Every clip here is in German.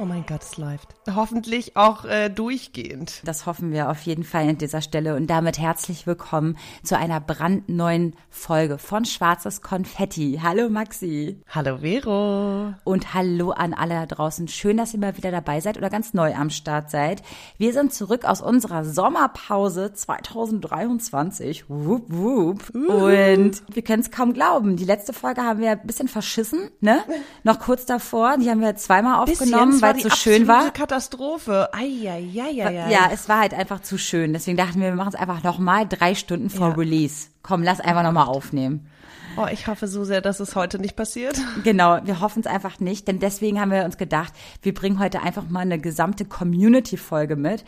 Oh mein Gott, es läuft. Hoffentlich auch äh, durchgehend. Das hoffen wir auf jeden Fall an dieser Stelle. Und damit herzlich willkommen zu einer brandneuen Folge von Schwarzes Konfetti. Hallo Maxi. Hallo Vero. Und hallo an alle da draußen. Schön, dass ihr mal wieder dabei seid oder ganz neu am Start seid. Wir sind zurück aus unserer Sommerpause 2023. Wup, wup. Und wir können es kaum glauben. Die letzte Folge haben wir ein bisschen verschissen, ne? Noch kurz davor. Die haben wir zweimal aufgenommen, weil es so schön war. Katastrophe. Eieieiei. Ja, es war halt einfach zu schön. Deswegen dachten wir, wir machen es einfach nochmal drei Stunden vor Ja. Release. Komm, lass einfach nochmal aufnehmen. Oh, ich hoffe so sehr, dass es heute nicht passiert. Genau, wir hoffen es einfach nicht, denn deswegen haben wir uns gedacht, wir bringen heute einfach mal eine gesamte Community-Folge mit,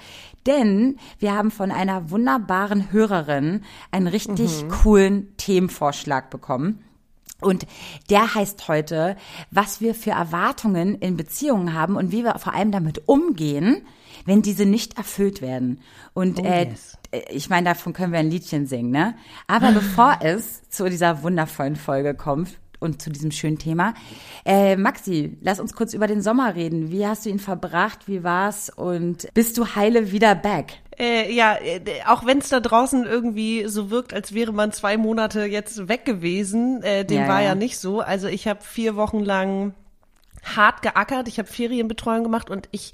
denn wir haben von einer wunderbaren Hörerin einen richtig coolen Themenvorschlag bekommen. Und der heißt heute, was wir für Erwartungen in Beziehungen haben und wie wir vor allem damit umgehen, wenn diese nicht erfüllt werden. Und äh, yes. äh, ich meine, davon können wir ein Liedchen singen, ne? Aber bevor es zu dieser wundervollen Folge kommt und zu diesem schönen Thema, äh, Maxi, lass uns kurz über den Sommer reden. Wie hast du ihn verbracht? Wie war's? Und bist du heile wieder back? Äh, ja, äh, auch wenn es da draußen irgendwie so wirkt, als wäre man zwei Monate jetzt weg gewesen, äh, dem Ja, war ja. ja. nicht so. Also ich habe vier Wochen lang hart geackert, ich habe Ferienbetreuung gemacht und ich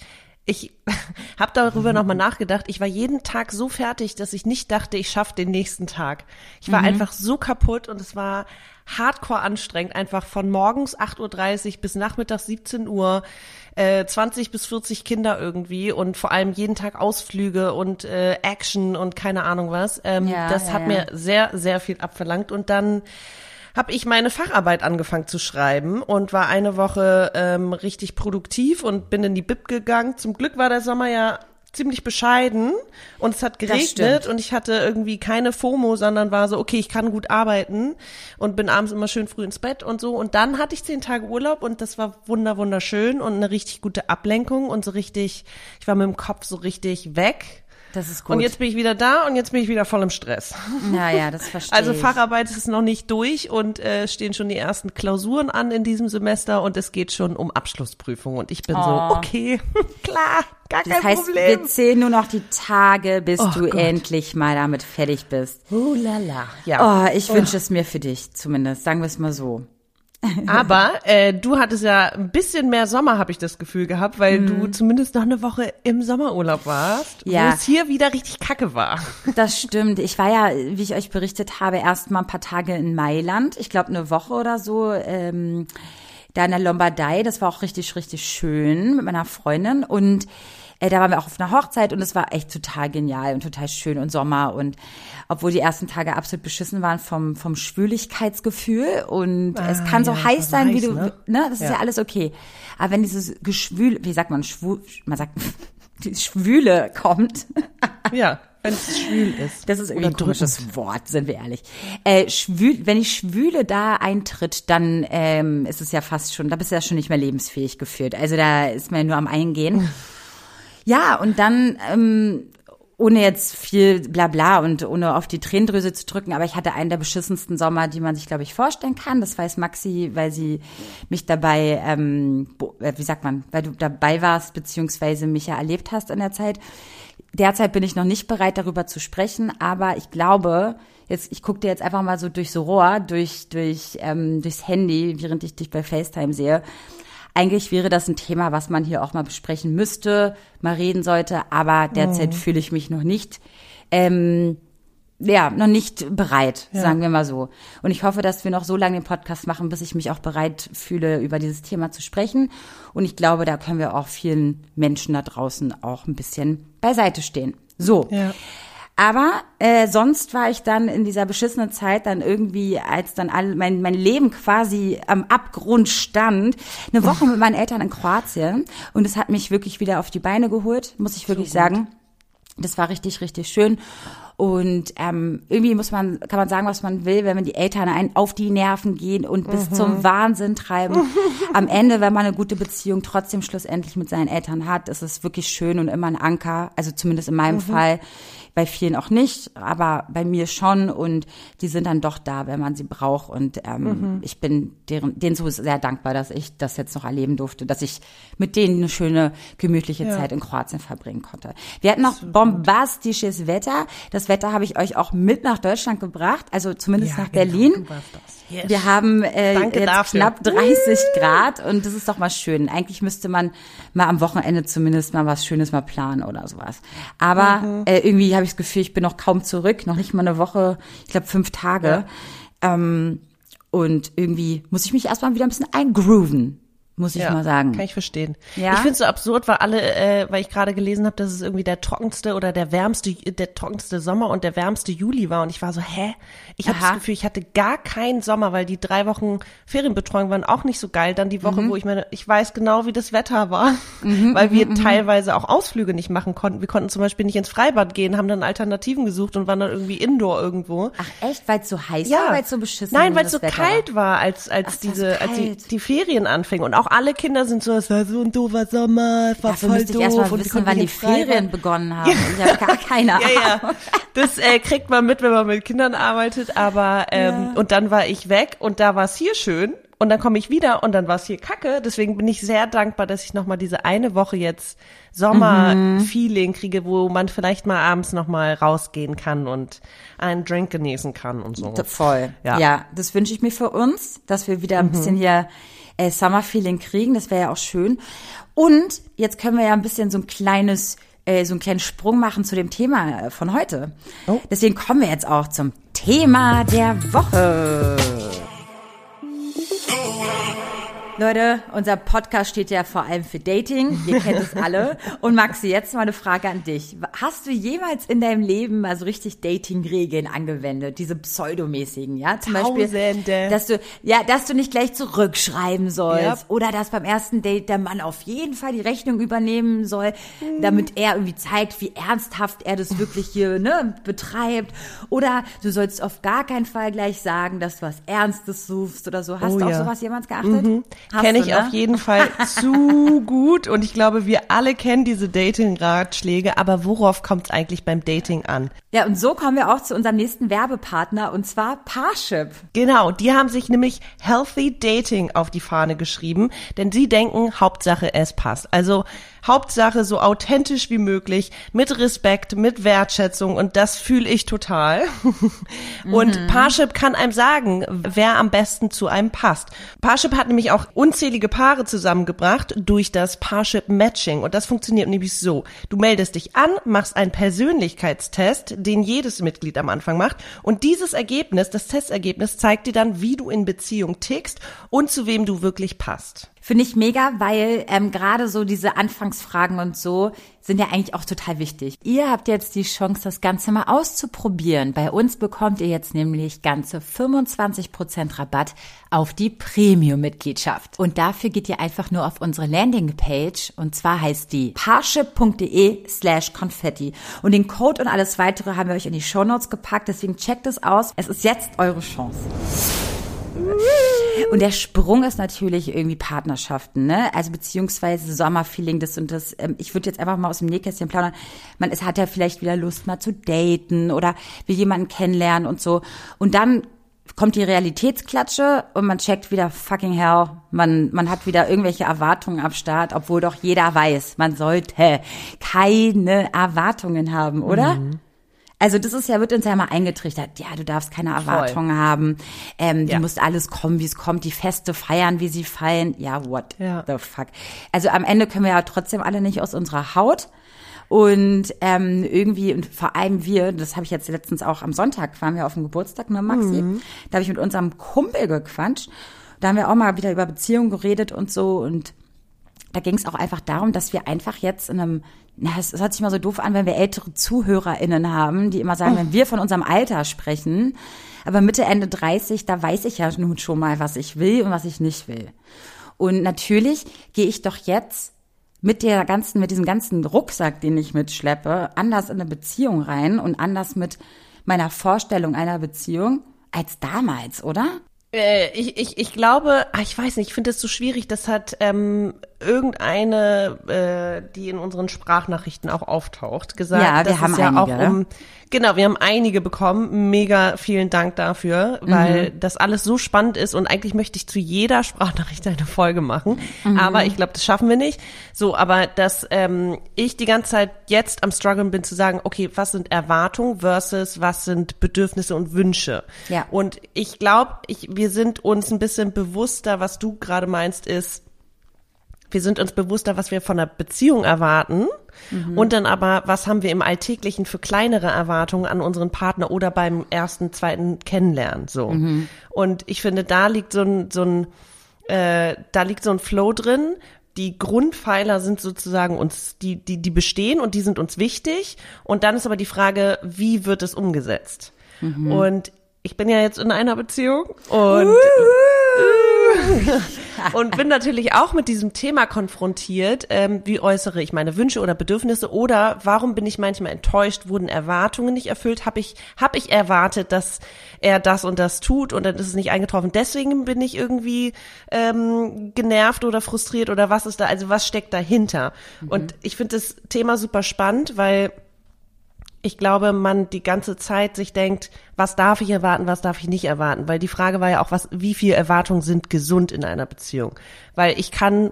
ich habe darüber nochmal nachgedacht. Ich war jeden Tag so fertig, dass ich nicht dachte, ich schaffe den nächsten Tag. Ich war einfach so kaputt und es war hardcore anstrengend, einfach von morgens 8.30 Uhr bis nachmittags 17 Uhr, äh, 20 bis 40 Kinder irgendwie und vor allem jeden Tag Ausflüge und äh, Action und keine Ahnung was. Ähm, Ja, das ja, hat ja. mir sehr, sehr viel abverlangt und dann habe ich meine Facharbeit angefangen zu schreiben und war eine Woche ähm, richtig produktiv und bin in die Bib gegangen. Zum Glück war der Sommer ja ziemlich bescheiden und es hat geregnet und ich hatte irgendwie keine FOMO, sondern war so, okay, ich kann gut arbeiten und bin abends immer schön früh ins Bett und so. Und dann hatte ich zehn Tage Urlaub und das war wunder, wunderschön und eine richtig gute Ablenkung und so richtig, ich war mit dem Kopf so richtig weg. Das ist gut. Und jetzt bin ich wieder da und jetzt bin ich wieder voll im Stress. ja, ja, das verstehe Also ich. Facharbeit ist noch nicht durch und äh, stehen schon die ersten Klausuren an in diesem Semester und es geht schon um Abschlussprüfung und ich bin Oh. so, okay, klar, gar Das kein heißt, Problem. wir zählen nur noch die Tage, bis Oh du Gott. endlich mal damit fertig bist. Oh la la. Ja. Oh, ich wünsche es mir für dich zumindest, sagen wir es mal so. Aber äh, du hattest ja ein bisschen mehr Sommer, habe ich das Gefühl gehabt, weil Mhm. du zumindest noch eine Woche im Sommerurlaub warst, Ja. wo es hier wieder richtig kacke war. Das stimmt. Ich war ja, wie ich euch berichtet habe, erst mal ein paar Tage in Mailand. Ich glaube eine Woche oder so. Ähm, da in der Lombardei. Das war auch richtig, richtig schön mit meiner Freundin. Und äh, da waren wir auch auf einer Hochzeit und es war echt total genial und total schön und Sommer. Und obwohl die ersten Tage absolut beschissen waren vom, vom Schwüligkeitsgefühl und es kann so Ah, ja, heiß sein, war wie heiß, du, ne? ne? Das ist Ja. ja alles okay. Aber wenn dieses Geschwül, wie sagt man, schwul, man sagt, die Schwüle kommt, Ja, wenn es schwül ist. das ist irgendwie ein komisches Wort, sind wir ehrlich. Äh, schwül, wenn die Schwüle da eintritt, dann ähm, ist es ja fast schon, da bist du ja schon nicht mehr lebensfähig gefühlt. Also da ist man ja nur am Eingehen. Ja, und dann, ähm, ohne jetzt viel Blabla und ohne auf die Tränendrüse zu drücken, aber ich hatte einen der beschissensten Sommer, die man sich, glaube ich, vorstellen kann. Das weiß Maxi, weil sie mich dabei, ähm, äh, wie sagt man, weil du dabei warst, beziehungsweise mich ja erlebt hast in der Zeit. Derzeit bin ich noch nicht bereit, darüber zu sprechen, aber ich glaube, jetzt, ich gucke dir jetzt einfach mal so durch so Rohr, durch, durch, ähm, durchs Handy, während ich dich bei FaceTime sehe. Eigentlich wäre das ein Thema, was man hier auch mal besprechen müsste, mal reden sollte, aber derzeit fühle ich mich noch nicht, ähm, ja, noch nicht bereit, sagen wir mal so. Und ich hoffe, dass wir noch so lange den Podcast machen, bis ich mich auch bereit fühle, über dieses Thema zu sprechen. Und ich glaube, da können wir auch vielen Menschen da draußen auch ein bisschen beiseite stehen. So. Ja. Aber äh, sonst war ich dann in dieser beschissenen Zeit dann irgendwie, als dann all, mein, mein Leben quasi am Abgrund stand, eine Woche mit meinen Eltern in Kroatien. Und es hat mich wirklich wieder auf die Beine geholt, muss ich wirklich sagen. Das war richtig, richtig schön. Und ähm, irgendwie muss man, kann man sagen, was man will, wenn man die Eltern einen auf die Nerven gehen und bis zum Wahnsinn treiben. Am Ende, wenn man eine gute Beziehung trotzdem schlussendlich mit seinen Eltern hat, ist es wirklich schön und immer ein Anker. Also zumindest in meinem Fall bei vielen auch nicht, aber bei mir schon und die sind dann doch da, wenn man sie braucht und ähm, ich bin deren, denen so sehr dankbar, dass ich das jetzt noch erleben durfte, dass ich mit denen eine schöne, gemütliche Zeit in Kroatien verbringen konnte. Wir hatten noch bombastisches Wetter. Das Wetter habe ich euch auch mit nach Deutschland gebracht, also zumindest nach Berlin. Yes. Wir haben äh, Danke jetzt dafür. knapp 30 Grad und das ist doch mal schön. Eigentlich müsste man mal am Wochenende zumindest mal was Schönes mal planen oder sowas. Aber Mhm. äh, irgendwie habe ich das Gefühl, ich bin noch kaum zurück, noch nicht mal eine Woche, ich glaube fünf Tage. Ähm, und irgendwie muss ich mich erstmal wieder ein bisschen eingrooven, muss ich mal sagen. Kann ich verstehen. Ja? Ich finde es so absurd, weil alle, äh, weil ich gerade gelesen habe, dass es irgendwie der trockenste oder der wärmste, der trockenste Sommer und der wärmste Juli war. Und ich war so, hä? Ich habe das Gefühl, ich hatte gar keinen Sommer, weil die drei Wochen Ferienbetreuung waren auch nicht so geil. Dann die Mhm. Woche, wo ich meine, ich weiß genau, wie das Wetter war, weil mhm, wir teilweise auch Ausflüge nicht machen konnten. Wir konnten zum Beispiel nicht ins Freibad gehen, haben dann Alternativen gesucht und waren dann irgendwie indoor irgendwo. Ach echt, weil es so heiß war, weil es so beschissen Nein, weil es so Wetter kalt war, als, als Ach, diese, als die, die Ferien anfingen. Und auch alle Kinder sind so, es war so ein doofer Sommer, es war Dafür voll ich doof. erstmal und wir wissen, wann die. Ferien begonnen haben. Ich habe gar keine Ahnung. Ja, ja. Das äh, kriegt man mit, wenn man mit Kindern arbeitet. Aber ähm, und dann war ich weg und da war es hier schön. Und dann komme ich wieder und dann war es hier kacke. Deswegen bin ich sehr dankbar, dass ich nochmal diese eine Woche jetzt Sommer-Feeling kriege, wo man vielleicht mal abends nochmal rausgehen kann und einen Drink genießen kann und so. Voll. Ja. Ja, das wünsche ich mir für uns, dass wir wieder ein bisschen hier äh, Summer-Feeling kriegen. Das wäre ja auch schön. Und jetzt können wir ja ein bisschen so ein kleines, äh, so einen kleinen Sprung machen zu dem Thema äh, von heute. Oh. Deswegen kommen wir jetzt auch zum Thema der Woche. Leute, unser Podcast steht ja vor allem für Dating. Ihr kennt es alle. Und Maxi, jetzt mal eine Frage an dich. Hast du jemals in deinem Leben mal so richtig Dating-Regeln angewendet? Diese pseudomäßigen, ja? Zum Beispiel, Tausende. dass du, ja, dass du nicht gleich zurückschreiben sollst. Ja. Oder dass beim ersten Date der Mann auf jeden Fall die Rechnung übernehmen soll, damit er irgendwie zeigt, wie ernsthaft er das wirklich hier, ne, betreibt. Oder du sollst auf gar keinen Fall gleich sagen, dass du was Ernstes suchst oder so. Hast Oh du auf ja. sowas jemals geachtet? Hast Kenne ich ne? auf jeden Fall zu gut und ich glaube, wir alle kennen diese Dating-Ratschläge, aber worauf kommt es eigentlich beim Dating an? Ja, und so kommen wir auch zu unserem nächsten Werbepartner und zwar Parship. Genau, die haben sich nämlich Healthy Dating auf die Fahne geschrieben, denn sie denken, Hauptsache es passt. Also Hauptsache so authentisch wie möglich, mit Respekt, mit Wertschätzung und das fühle ich total. Und Parship kann einem sagen, wer am besten zu einem passt. Parship hat nämlich auch unzählige Paare zusammengebracht durch das Parship Matching und das funktioniert nämlich so. Du meldest dich an, machst einen Persönlichkeitstest, den jedes Mitglied am Anfang macht und dieses Ergebnis, das Testergebnis zeigt dir dann, wie du in Beziehung tickst und zu wem du wirklich passt. Finde ich mega, weil ähm, gerade so diese Anfangsfragen und so sind ja eigentlich auch total wichtig. Ihr habt jetzt die Chance, das Ganze mal auszuprobieren. Bei uns bekommt ihr jetzt nämlich ganze 25% Rabatt auf die Premium-Mitgliedschaft. Und dafür geht ihr einfach nur auf unsere Landingpage und zwar heißt die parship.de slash konfetti. Und den Code und alles weitere haben wir euch in die Shownotes gepackt, deswegen checkt es aus. Es ist jetzt eure Chance. Und der Sprung ist natürlich irgendwie Partnerschaften, ne? Also beziehungsweise Sommerfeeling, das und das. Ähm, Ich würde jetzt einfach mal aus dem Nähkästchen plaudern. Man es hat ja vielleicht wieder Lust mal zu daten oder will jemanden kennenlernen und so. Und dann kommt die Realitätsklatsche und man checkt wieder fucking hell. Man, man hat wieder irgendwelche Erwartungen am Start, obwohl doch jeder weiß, man sollte keine Erwartungen haben, oder? Also das ist ja, wird uns ja mal eingetrichtert. Ja, du darfst keine Erwartungen haben. Ähm, Ja. Du musst alles kommen, wie es kommt. Die Feste feiern, wie sie fallen. Ja, what Ja. the fuck. Also am Ende können wir ja trotzdem alle nicht aus unserer Haut. Und ähm, irgendwie, und vor allem wir, das habe ich jetzt letztens auch am Sonntag, waren wir auf dem Geburtstag, ne, Maxi? Da habe ich mit unserem Kumpel gequatscht. Da haben wir auch mal wieder über Beziehungen geredet und so. Und da ging es auch einfach darum, dass wir einfach jetzt in einem, na, es, es hört sich mal so doof an, wenn wir ältere ZuhörerInnen haben, die immer sagen, wenn wir von unserem Alter sprechen, aber Mitte, Ende 30, da weiß ich ja nun schon mal, was ich will und was ich nicht will. Und natürlich gehe ich doch jetzt mit der ganzen, mit diesem ganzen Rucksack, den ich mitschleppe, anders in eine Beziehung rein und anders mit meiner Vorstellung einer Beziehung als damals, oder? Äh, ich, ich, ich glaube, ach, ich weiß nicht, ich finde es so schwierig, das hat ähm, irgendeine, äh, die in unseren Sprachnachrichten auch auftaucht, gesagt. Ja, wir dass haben es ja einige. auch um, genau, wir haben einige bekommen. Mega vielen Dank dafür, weil Mhm. das alles so spannend ist und eigentlich möchte ich zu jeder Sprachnachricht eine Folge machen, Mhm. aber ich glaube, das schaffen wir nicht. So, aber dass ähm, ich die ganze Zeit jetzt am struggeln bin zu sagen, okay, was sind Erwartungen versus was sind Bedürfnisse und Wünsche? Ja. Und ich glaube, ich, wir sind uns ein bisschen bewusster, was du gerade meinst, ist, wir sind uns bewusster, was wir von einer Beziehung erwarten und dann aber, was haben wir im Alltäglichen für kleinere Erwartungen an unseren Partner oder beim ersten, zweiten Kennenlernen so. Und ich finde, da liegt so ein, so ein, äh, da liegt so ein Flow drin. Die Grundpfeiler sind sozusagen uns, die, die, die bestehen und die sind uns wichtig. Und dann ist aber die Frage, wie wird es umgesetzt? Und ich bin ja jetzt in einer Beziehung und und bin natürlich auch mit diesem Thema konfrontiert. Ähm, wie äußere ich meine Wünsche oder Bedürfnisse oder warum bin ich manchmal enttäuscht? Wurden Erwartungen nicht erfüllt? Habe ich hab ich erwartet, dass er das und das tut und dann ist es nicht eingetroffen? Deswegen bin ich irgendwie ähm, genervt oder frustriert oder was ist da? Also was steckt dahinter? Und ich finde das Thema super spannend, weil ich glaube, man die ganze Zeit sich denkt, was darf ich erwarten, was darf ich nicht erwarten? Weil die Frage war ja auch, was, wie viel Erwartungen sind gesund in einer Beziehung? Weil ich kann,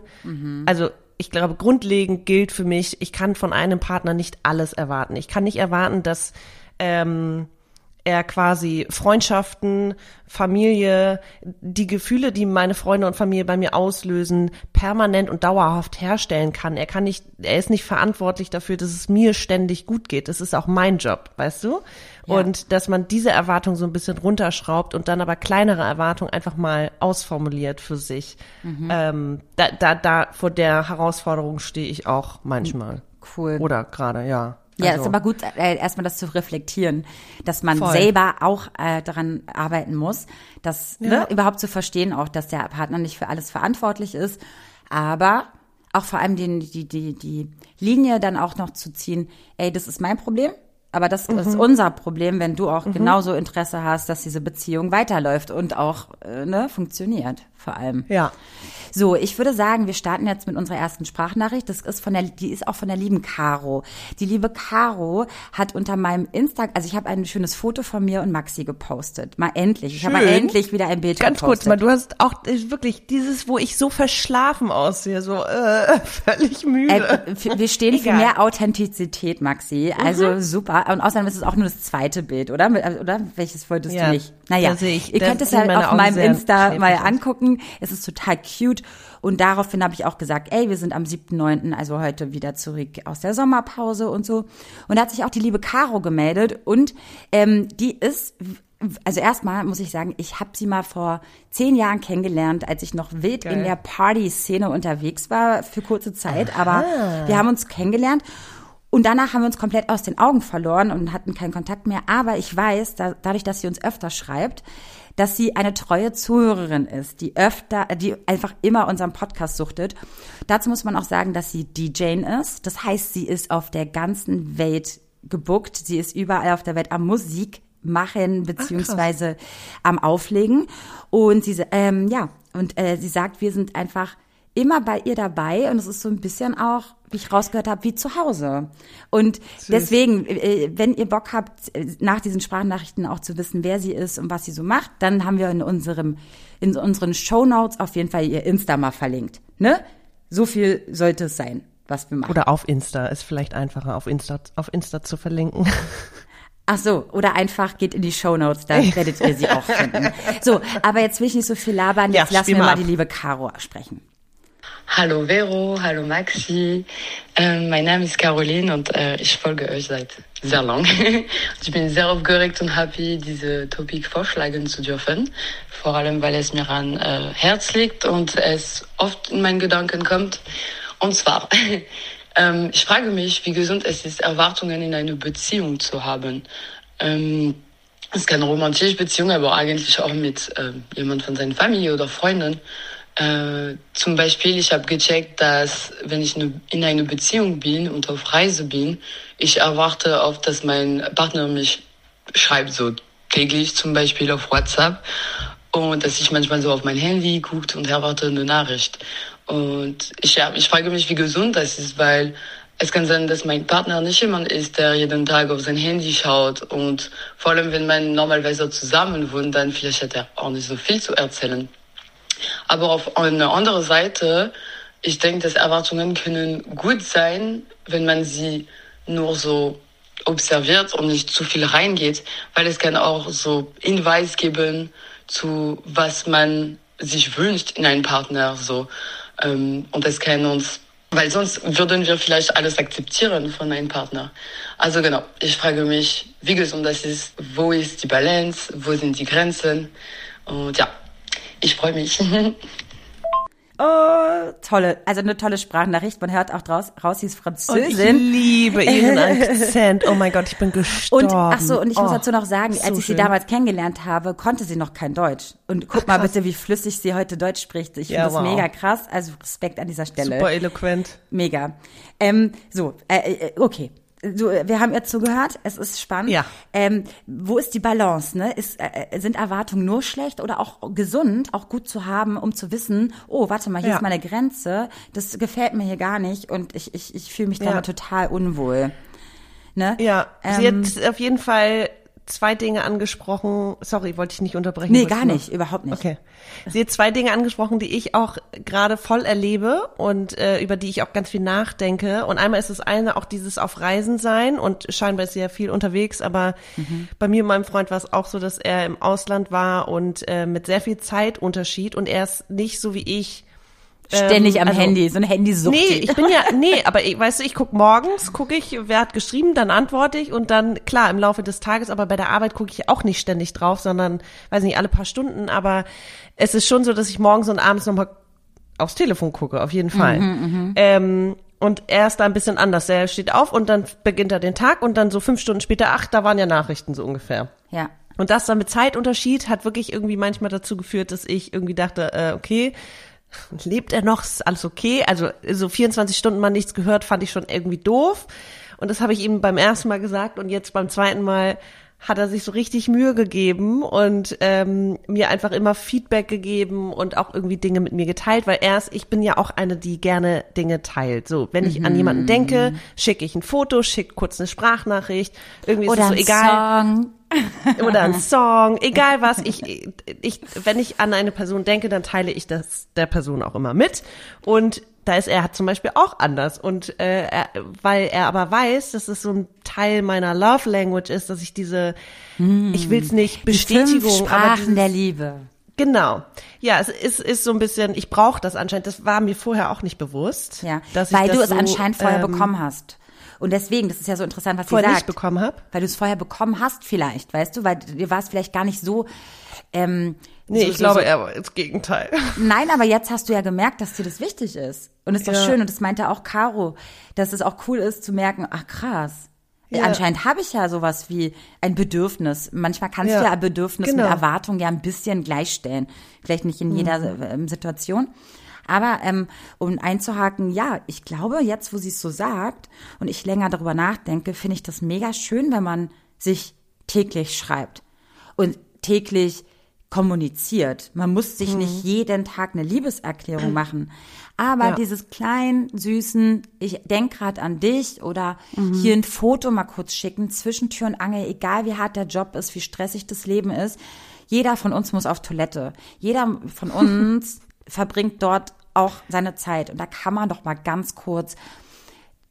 also ich glaube, grundlegend gilt für mich, ich kann von einem Partner nicht alles erwarten. Ich kann nicht erwarten, dass ähm, er quasi Freundschaften, Familie, die Gefühle, die meine Freunde und Familie bei mir auslösen, permanent und dauerhaft herstellen kann. Er kann nicht, er ist nicht verantwortlich dafür, dass es mir ständig gut geht. Das ist auch mein Job, weißt du? Und dass man diese Erwartung so ein bisschen runterschraubt und dann aber kleinere Erwartungen einfach mal ausformuliert für sich. Ähm, da, da, da, vor der Herausforderung stehe ich auch manchmal. Cool. Oder gerade, ja. Ja, Also- ist aber gut, äh, erstmal das zu reflektieren, dass man Voll. selber auch äh, daran arbeiten muss, das ne, überhaupt zu verstehen, auch dass der Partner nicht für alles verantwortlich ist, aber auch vor allem den, die, die, die Linie dann auch noch zu ziehen, ey, das ist mein Problem, aber das Mhm. ist unser Problem, wenn du auch genauso Interesse hast, dass diese Beziehung weiterläuft und auch äh, ne, funktioniert, vor allem. Ja. So, ich würde sagen, wir starten jetzt mit unserer ersten Sprachnachricht. Das ist von der, die ist auch von der lieben Caro. Die liebe Caro hat unter meinem Insta, also ich habe ein schönes Foto von mir und Maxi gepostet. Mal endlich. Ich habe mal Schön. endlich wieder ein Bild Ganz kurz gepostet. mal, du hast auch äh, wirklich dieses, wo ich so verschlafen aussehe, so äh, völlig müde. Äh, wir stehen für mehr Authentizität, Maxi. Also super. Und außerdem ist es auch nur das zweite Bild, oder? Äh, Oder welches wolltest Ja, du nicht? Naja, da sehe ich- ihr könnt es meine auf Augen meinem Insta mal angucken. Es ist total cute. Und daraufhin habe ich auch gesagt, ey, wir sind am 7.9., also heute wieder zurück aus der Sommerpause und so. Und da hat sich auch die liebe Caro gemeldet. Und ähm, die ist also erstmal muss ich sagen, ich habe sie mal vor zehn Jahren kennengelernt, als ich noch wild in der Party-Szene unterwegs war für kurze Zeit. Aber wir haben uns kennengelernt und danach haben wir uns komplett aus den Augen verloren und hatten keinen Kontakt mehr. Aber ich weiß, da, dadurch, dass sie uns öfter schreibt, dass sie eine treue Zuhörerin ist, die öfter, die einfach immer unseren Podcast suchtet. Dazu muss man auch sagen, dass sie DJ ist. Das heißt, sie ist auf der ganzen Welt gebuckt. Sie ist überall auf der Welt am Musik machen beziehungsweise am Auflegen und sie ähm, ja und äh, sie sagt wir sind einfach immer bei ihr dabei und es ist so ein bisschen auch wie ich rausgehört habe wie zu Hause und deswegen äh, wenn ihr Bock habt äh, nach diesen Sprachnachrichten auch zu wissen wer sie ist und was sie so macht dann haben wir in unserem in unseren Shownotes auf jeden Fall ihr Insta mal verlinkt ne so viel sollte es sein was wir machen Oder auf Insta ist vielleicht einfacher, auf Insta, auf Insta zu verlinken. Ach so, oder einfach geht in die Shownotes, da werdet ihr sie auch finden. So, aber jetzt will ich nicht so viel labern, jetzt Ja, lassen wir mal mal ab. die liebe Caro sprechen. Hallo Vero, hallo Maxi. Ähm, mein Name ist Caroline und äh, ich folge euch seit sehr lang. ich bin sehr aufgeregt und happy, diese Topic vorschlagen zu dürfen. Vor allem, weil es mir an äh, Herz liegt und es oft in meinen Gedanken kommt. Und zwar, ähm, ich frage mich, wie gesund es ist, Erwartungen in eine Beziehung zu haben. Ähm, es kann romantische Beziehung, aber eigentlich auch mit ähm, jemand von seiner Familie oder Freunden. Äh, zum Beispiel, ich habe gecheckt, dass wenn ich in einer Beziehung bin und auf Reise bin, ich erwarte oft, dass mein Partner mich schreibt, so täglich zum Beispiel auf WhatsApp und dass ich manchmal so auf mein Handy guckt und erwarte eine Nachricht. Und ich, ja, ich frage mich, wie gesund das ist, weil es kann sein, dass mein Partner nicht jemand ist, der jeden Tag auf sein Handy schaut. Und vor allem, wenn man normalerweise zusammen wohnt, dann vielleicht hat er auch nicht so viel zu erzählen. Aber auf eine andere Seite, ich denke, dass Erwartungen können gut sein, wenn man sie nur so observiert und nicht zu viel reingeht, weil es kann auch so Hinweis geben zu was man sich wünscht in einen Partner so. Ähm, und es kann uns weil sonst würden wir vielleicht alles akzeptieren von einem Partner. Also genau, ich frage mich, wie gesund das ist, wo ist die Balance, wo sind die Grenzen? Und ja, ich freue mich. Oh, tolle, also eine tolle Sprachnachricht. Man hört auch draus, raus, sie ist Französin. Und ich liebe ihren Akzent. Oh mein Gott, ich bin gestorben. Und ach so, und ich muss Oh, dazu noch sagen, so als ich schön. sie damals kennengelernt habe, konnte sie noch kein Deutsch. Und guck mal bitte, wie flüssig sie heute Deutsch spricht. Ich finde Ja, das wow. mega krass. Also Respekt an dieser Stelle. Super eloquent. Mega. Ähm, so, äh, äh, okay. Du, äh, wir haben ihr zugehört, es ist spannend. Ja. Ähm, wo ist die Balance? Ne? Ist, äh, sind Erwartungen nur schlecht oder auch gesund, auch gut zu haben, um zu wissen, oh, warte mal, hier Ja. ist meine Grenze, das gefällt mir hier gar nicht und ich, ich, ich fühle mich Ja. damit total unwohl. Ne? Ja, sie Ähm, hat auf jeden Fall zwei Dinge angesprochen. Sorry, wollte ich nicht unterbrechen. Nee, gar noch? nicht, überhaupt nicht. Okay. Sie hat zwei Dinge angesprochen, die ich auch gerade voll erlebe und äh, über die ich auch ganz viel nachdenke. Und einmal ist das eine auch dieses auf Reisen sein und scheinbar ist sie ja viel unterwegs, aber Mhm. bei mir und meinem Freund war es auch so, dass er im Ausland war und äh, mit sehr viel Zeitunterschied und er ist nicht so wie ich Ständig ähm, am also- Handy, so ein Handysucht. Nee, ich bin ja, nee, aber ich, weißt du, ich guck morgens, gucke ich, wer hat geschrieben, dann antworte ich und dann, klar, im Laufe des Tages, aber bei der Arbeit gucke ich auch nicht ständig drauf, sondern, weiß nicht, alle paar Stunden, aber es ist schon so, dass ich morgens und abends nochmal aufs Telefon gucke, auf jeden Fall. Ähm, und er ist da ein bisschen anders. Er steht auf und dann beginnt er den Tag und dann so fünf Stunden später, ach, da waren ja Nachrichten so ungefähr. Ja. Und das dann mit Zeitunterschied hat wirklich irgendwie manchmal dazu geführt, dass ich irgendwie dachte, äh, okay, lebt er noch, ist alles okay? Also so 24 Stunden mal nichts gehört, fand ich schon irgendwie doof. Und das habe ich ihm beim ersten Mal gesagt und jetzt beim zweiten Mal hat er sich so richtig Mühe gegeben und ähm, mir einfach immer Feedback gegeben und auch irgendwie Dinge mit mir geteilt, weil erst, ich bin ja auch eine, die gerne Dinge teilt. So, wenn ich an jemanden denke, schicke ich ein Foto, schicke kurz eine Sprachnachricht, irgendwie ist Oder es so ein egal Song. oder ein Song, egal was. Ich, ich, wenn ich an eine Person denke, dann teile ich das der Person auch immer mit. Und da ist er zum Beispiel auch anders. Und äh, er, weil er aber weiß, dass es so ein Teil meiner Love Language ist, dass ich diese, ich will es nicht Bestätigung, Fünf aber Sprachen dieses, der Liebe. genau. Ja, es ist, ist so ein bisschen, ich brauche das anscheinend. Das war mir vorher auch nicht bewusst. Ja, dass ich weil das du es so, anscheinend vorher ähm, bekommen hast. Und deswegen, das ist ja so interessant, was sie vorher sagt. nicht bekommen habe. Weil du es vorher bekommen hast vielleicht, weißt du, weil dir war es vielleicht gar nicht so. Ähm, Nee, so, ich so, glaube, so, er war das Gegenteil. Nein, aber jetzt hast du ja gemerkt, dass dir das wichtig ist. Und ist doch Ja. schön. Und das meinte auch Caro, dass es auch cool ist zu merken, ach krass. Ja. Anscheinend habe ich ja sowas wie ein Bedürfnis. Manchmal kannst Ja, du ja ein Bedürfnis genau. mit Erwartung ja ein bisschen gleichstellen. Vielleicht nicht in jeder Mhm. ähm, Situation. Aber ähm, um einzuhaken, ja, ich glaube, jetzt, wo sie es so sagt und ich länger darüber nachdenke, finde ich das mega schön, wenn man sich täglich schreibt und täglich kommuniziert. Man muss sich nicht jeden Tag eine Liebeserklärung machen. Aber Ja. dieses kleinen, süßen, ich denk grad an dich oder hier ein Foto mal kurz schicken, zwischen Tür und Angel, egal wie hart der Job ist, wie stressig das Leben ist. Jeder von uns muss auf Toilette. Jeder von uns verbringt dort auch seine Zeit. Und da kann man doch mal ganz kurz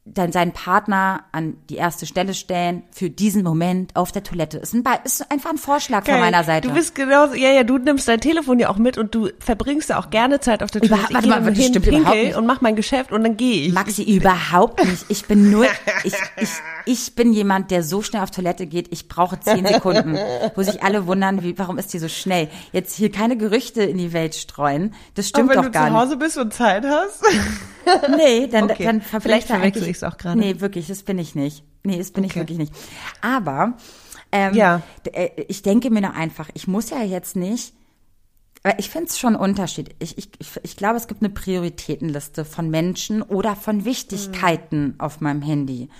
dann seinen Partner an die erste Stelle stellen für diesen Moment auf der Toilette. Ist, ein, ist einfach ein Vorschlag von Geil. meiner Seite. Du bist genauso, ja, ja, du nimmst dein Telefon ja auch mit und du verbringst ja auch gerne Zeit auf der Toilette. Ich warte mal, das stimmt überhaupt nicht. und mach mein Geschäft und dann gehe ich. Maxi, überhaupt nicht. Ich bin nur, ich, ich, ich bin jemand, der so schnell auf Toilette geht, ich brauche zehn Sekunden, wo sich alle wundern, wie, warum ist die so schnell? Jetzt hier keine Gerüchte in die Welt streuen. Das stimmt Aber wenn doch du gar zu nicht. Hause bist und Zeit hast. Nee, dann, Okay. dann Vielleicht er verwechsel eigentlich- ich's auch gerade. Nee, wirklich, das bin ich nicht. Nee, das bin ich Okay. wirklich nicht. Aber ähm, Ja. äh, ich denke mir nur einfach, ich muss ja jetzt nicht Aber ich finde es schon ein Unterschied. Ich, ich, ich, ich glaube, es gibt eine Prioritätenliste von Menschen oder von Wichtigkeiten Mhm. auf meinem Handy.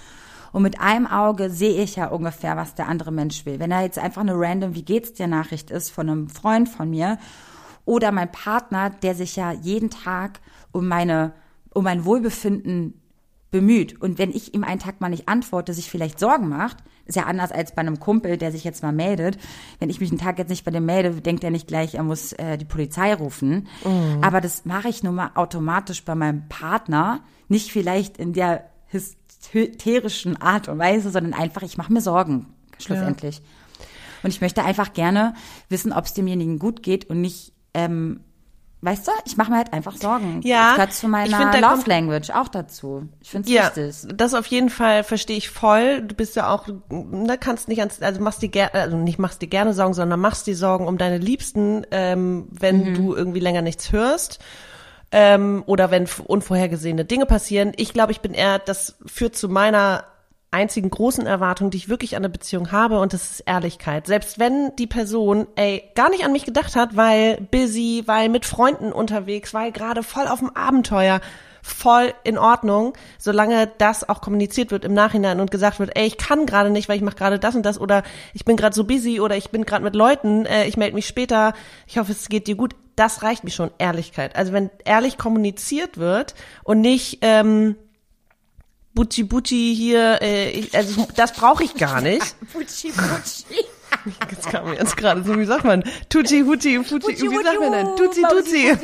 Und mit einem Auge sehe ich ja ungefähr, was der andere Mensch will. Wenn er jetzt einfach eine random Wie geht's dir Nachricht ist von einem Freund von mir oder mein Partner, der sich ja jeden Tag um meine, um mein Wohlbefinden bemüht. Und wenn ich ihm einen Tag mal nicht antworte, sich vielleicht Sorgen macht, ist ja anders als bei einem Kumpel, der sich jetzt mal meldet. Wenn ich mich einen Tag jetzt nicht bei dem melde, denkt er nicht gleich, er muss äh, die Polizei rufen. Aber das mache ich nun mal automatisch bei meinem Partner, nicht vielleicht in der hysterischen Art und Weise, sondern einfach, ich mache mir Sorgen, schlussendlich. Und ich möchte einfach gerne wissen, ob es demjenigen gut geht und nicht, ähm, weißt du, ich mache mir halt einfach Sorgen. Ja, Das gehört zu ich meiner find, Love Language auch dazu. Ich finde es Ja, wichtig. das auf jeden Fall verstehe ich voll. Du bist ja auch, ne, kannst nicht ans, also machst dir gerne, also nicht machst dir gerne Sorgen, sondern machst dir Sorgen um deine Liebsten, ähm, wenn Mhm. du irgendwie länger nichts hörst. Ähm, oder wenn unvorhergesehene Dinge passieren. Ich glaube, ich bin eher, das führt zu meiner einzigen großen Erwartung, die ich wirklich an der Beziehung habe, und das ist Ehrlichkeit. Selbst wenn die Person, ey, gar nicht an mich gedacht hat, weil busy, weil mit Freunden unterwegs, weil gerade voll auf dem Abenteuer, voll in Ordnung, solange das auch kommuniziert wird im Nachhinein und gesagt wird, ey, ich kann gerade nicht, weil ich mache gerade das und das oder ich bin gerade so busy oder ich bin gerade mit Leuten, äh, ich melde mich später, ich hoffe, es geht dir gut. Das reicht mir schon, Ehrlichkeit. Also wenn ehrlich kommuniziert wird und nicht ähm, Bucci Bucci hier, äh, ich, also das brauche ich gar nicht. Putschi, putschi. Das kam mir jetzt gerade so, wie sagt man? Tutti, Hutti, Futti, wie sagt man denn? Tutti, Tutti.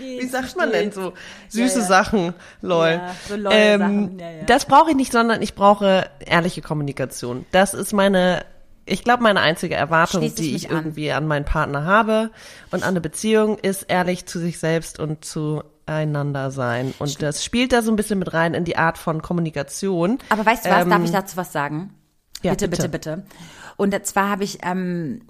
Wie sagt man denn so? Süße Ja, ja. Sachen, lol. Ja, so ähm, Sachen. Das brauche ich nicht, sondern ich brauche ehrliche Kommunikation. Das ist meine, ich glaube, meine einzige Erwartung, die ich an. irgendwie an meinen Partner habe. Und an eine Beziehung ist ehrlich zu sich selbst und zueinander sein. Und das spielt da so ein bisschen mit rein in die Art von Kommunikation. Aber weißt du was, Ähm, darf ich dazu was sagen? ja, bitte, bitte, bitte. bitte. Und zwar habe ich, ähm,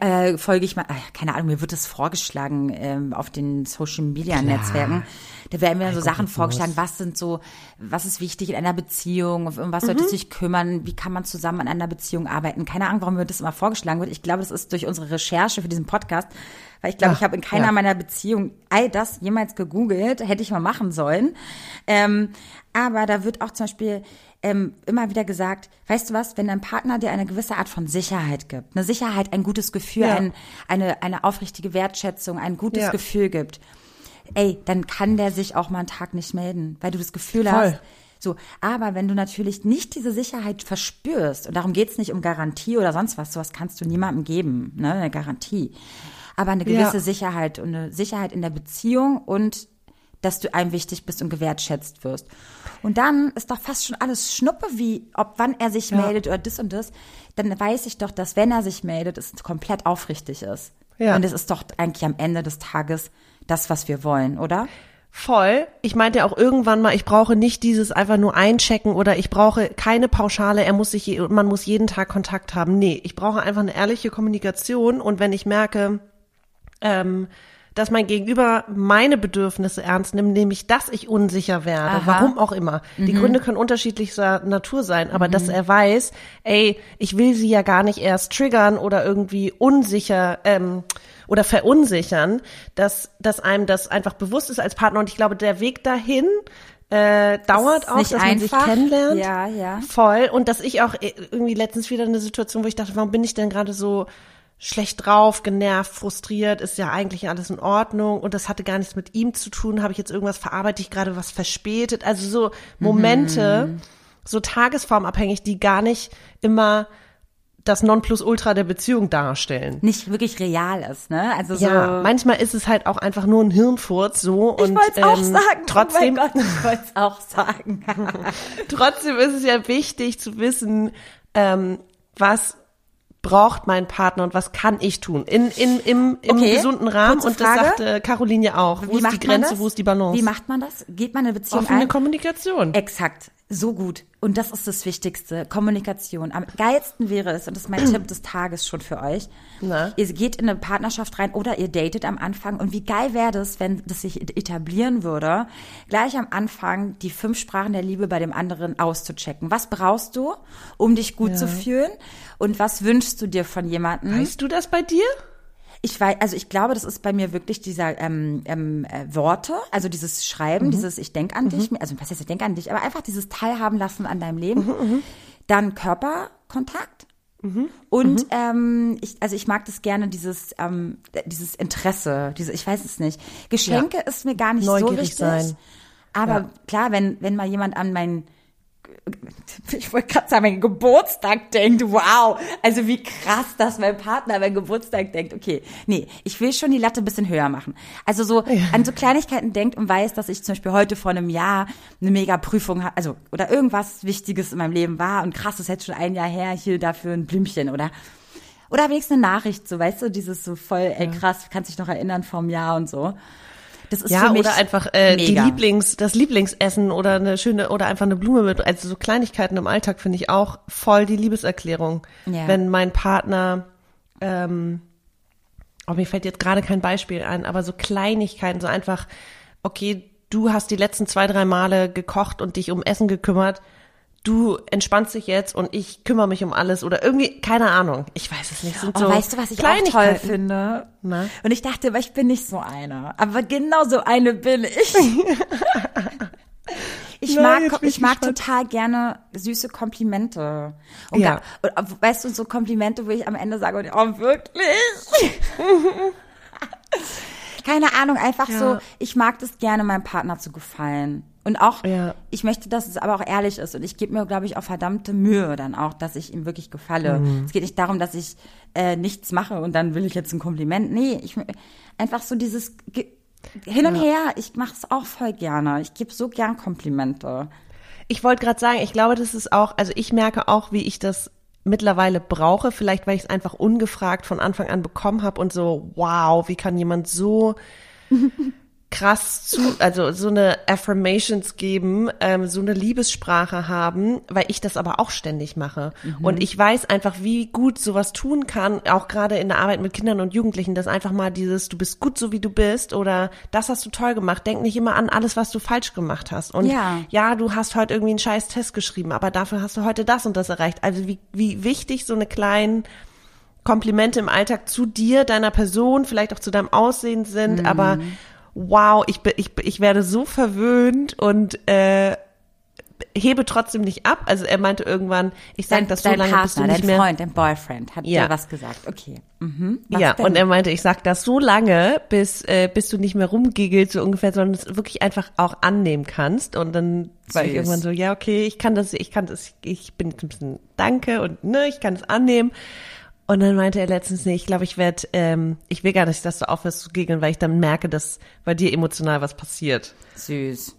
äh, äh, folge ich mal, äh, keine Ahnung, mir wird das vorgeschlagen ähm, auf den Social Media Netzwerken. Da werden mir so Sachen vorgeschlagen, was sind so, was ist wichtig in einer Beziehung, um was solltest du dich kümmern, wie kann man zusammen an einer Beziehung arbeiten. Keine Ahnung, warum mir das immer vorgeschlagen wird. Ich glaube, das ist durch unsere Recherche für diesen Podcast, weil ich glaube, Ach, ich habe in keiner ja. meiner Beziehungen all das jemals gegoogelt, hätte ich mal machen sollen. Ähm, aber da wird auch zum Beispiel ähm, immer wieder gesagt, weißt du was, wenn dein Partner dir eine gewisse Art von Sicherheit gibt, eine Sicherheit, ein gutes Gefühl, Ja. ein, eine, eine aufrichtige Wertschätzung, ein gutes Ja. Gefühl gibt, ey, dann kann der sich auch mal einen Tag nicht melden, weil du das Gefühl Voll. hast, so, aber wenn du natürlich nicht diese Sicherheit verspürst, und darum geht's nicht um Garantie oder sonst was, sowas kannst du niemandem geben, ne, eine Garantie. Aber eine Ja. gewisse Sicherheit und eine Sicherheit in der Beziehung und dass du einem wichtig bist und gewertschätzt wirst. Und dann ist doch fast schon alles Schnuppe, wie ob wann er sich meldet oder das und das. Dann weiß ich doch, dass wenn er sich meldet, es komplett aufrichtig ist. Ja. Und es ist doch eigentlich am Ende des Tages das, was wir wollen, oder? Voll. Ich meinte auch irgendwann mal, ich brauche nicht dieses einfach nur einchecken oder ich brauche keine Pauschale, er muss sich, man muss jeden Tag Kontakt haben. Nee, ich brauche einfach eine ehrliche Kommunikation und wenn ich merke, ähm, dass mein Gegenüber meine Bedürfnisse ernst nimmt, nämlich, dass ich unsicher werde, Aha. warum auch immer. Die Gründe können unterschiedlichster Natur sein, aber dass er weiß, ey, ich will sie ja gar nicht erst triggern oder irgendwie unsicher ähm, oder verunsichern, dass, dass einem das einfach bewusst ist als Partner. Und ich glaube, der Weg dahin äh, dauert auch, dass man sich einfach. kennenlernt. Ja, ja. Voll. Und dass ich auch äh, irgendwie letztens wieder eine Situation, wo ich dachte, warum bin ich denn gerade so schlecht drauf, genervt, frustriert, ist ja eigentlich alles in Ordnung und das hatte gar nichts mit ihm zu tun, habe ich jetzt irgendwas verarbeitet, ich gerade was verspätet, also so Momente, Mhm. so tagesformabhängig, die gar nicht immer das Nonplusultra der Beziehung darstellen. Nicht wirklich real ist, ne? Also so. Ja, manchmal ist es halt auch einfach nur ein Hirnfurz so und ich wollte es auch ähm, sagen. trotzdem Oh Gott, ich wollte es auch sagen. Trotzdem ist es ja wichtig zu wissen, ähm, was braucht mein Partner und was kann ich tun in, in, im, im Okay, gesunden Rahmen. kurze Und das Frage. sagte Caroline ja auch. Wo ist die Grenze, das? wo ist die Balance? Wie macht man das? Geht man eine Beziehung Offene ein? Kommunikation. Exakt. So gut. Und das ist das Wichtigste. Kommunikation. Am geilsten wäre es, und das ist mein Tipp des Tages schon für euch. Na? Ihr geht in eine Partnerschaft rein oder ihr datet am Anfang. Und wie geil wäre das, wenn das sich etablieren würde, gleich am Anfang die fünf Sprachen der Liebe bei dem anderen auszuchecken. Was brauchst du, um dich gut zu fühlen? Und was wünschst du dir von jemandem? Weißt du das bei dir? Ich weiß, also ich glaube, das ist bei mir wirklich dieser ähm, ähm, äh, Worte, also dieses Schreiben, dieses Ich denk an dich, also was heißt ich denk an dich, aber einfach dieses Teilhaben lassen an deinem Leben. Dann Körperkontakt. Und ähm, ich, also ich mag das gerne, dieses, ähm, dieses Interesse, diese, ich weiß es nicht. Geschenke ist mir gar nicht so Neugierig wichtig. sein. Aber Ja. klar, wenn, wenn mal jemand an meinen ich wollte gerade sagen, mein Geburtstag denkt, wow, also wie krass, dass mein Partner an meinen Geburtstag denkt. Okay, nee, ich will schon die Latte ein bisschen höher machen. Also so an so Kleinigkeiten denkt und weiß, dass ich zum Beispiel heute vor einem Jahr eine mega Prüfung hatte, also oder irgendwas Wichtiges in meinem Leben war und krass, das ist jetzt schon ein Jahr her, hier dafür ein Blümchen oder oder wenigstens eine Nachricht, so weißt du, dieses so voll, ey krass, kannst dich noch erinnern vom Jahr und so. Das ist Ja, für mich oder einfach äh, die. Lieblings, das Lieblingsessen oder eine schöne oder einfach eine Blume mit. Also so Kleinigkeiten im Alltag finde ich auch voll die Liebeserklärung. Ja. Wenn mein Partner, ähm, oh, mir fällt jetzt gerade kein Beispiel ein, aber so Kleinigkeiten, so einfach, okay, du hast die letzten zwei, drei Male gekocht und dich um Essen gekümmert. Du entspannst dich jetzt und ich kümmere mich um alles oder irgendwie, keine Ahnung. Ich weiß es nicht. Sind Oh, so weißt du, was ich auch toll finde? Na? Und ich dachte, aber ich bin nicht so eine. Aber genau so eine bin ich. Ich Nein, mag, bin ich ich mag gespannt. total gerne süße Komplimente. Und Ja. ga- und, äh, weißt du, so Komplimente, wo ich am Ende sage, oh, wirklich? Keine Ahnung, einfach Ja. so, ich mag das gerne, meinem Partner zu gefallen. Und auch, Ja. ich möchte, dass es aber auch ehrlich ist. Und ich gebe mir, glaube ich, auch verdammte Mühe dann auch, dass ich ihm wirklich gefalle. Mhm. Es geht nicht darum, dass ich äh, nichts mache und dann will ich jetzt ein Kompliment. Nee, ich einfach so dieses Ge hin und her. Ich mache es auch voll gerne. Ich gebe so gern Komplimente. Ich wollte gerade sagen, ich glaube, das ist auch, also ich merke auch, wie ich das mittlerweile brauche, vielleicht weil ich es einfach ungefragt von Anfang an bekommen habe und so, wow, wie kann jemand so krass zu, also so eine Affirmations geben, ähm, so eine Liebessprache haben, weil ich das aber auch ständig mache. Und ich weiß einfach, wie gut sowas tun kann, auch gerade in der Arbeit mit Kindern und Jugendlichen, dass einfach mal dieses, du bist gut so wie du bist oder das hast du toll gemacht. Denk nicht immer an alles, was du falsch gemacht hast. Und Ja. ja, du hast heute irgendwie einen scheiß Test geschrieben, aber dafür hast du heute das und das erreicht. Also wie, wie wichtig so eine kleinen Komplimente im Alltag zu dir, deiner Person, vielleicht auch zu deinem Aussehen sind, Mhm. aber wow, ich, bin- ich, ich werde so verwöhnt und äh, hebe trotzdem nicht ab. Also er meinte irgendwann, ich sag Dein, das so lange, Partner, bis du nicht dein mehr. Freund, dein Boyfriend hat Ja. dir was gesagt. Okay. Mhm. Was ja, denn? und er meinte, ich sag das so lange, bis, äh, bis du nicht mehr rumgiggelst, so ungefähr, sondern es wirklich einfach auch annehmen kannst. Und dann war ich Süß. irgendwann so, ja, okay, ich kann das, ich kann das, ich bin jetzt ein bisschen Danke und ne, ich kann es annehmen. Und dann meinte er letztens, nee, ich glaube, ich werde, ähm, ich will gar nicht, dass du aufhörst zu giggeln, weil ich dann merke, dass bei dir emotional was passiert. Süß.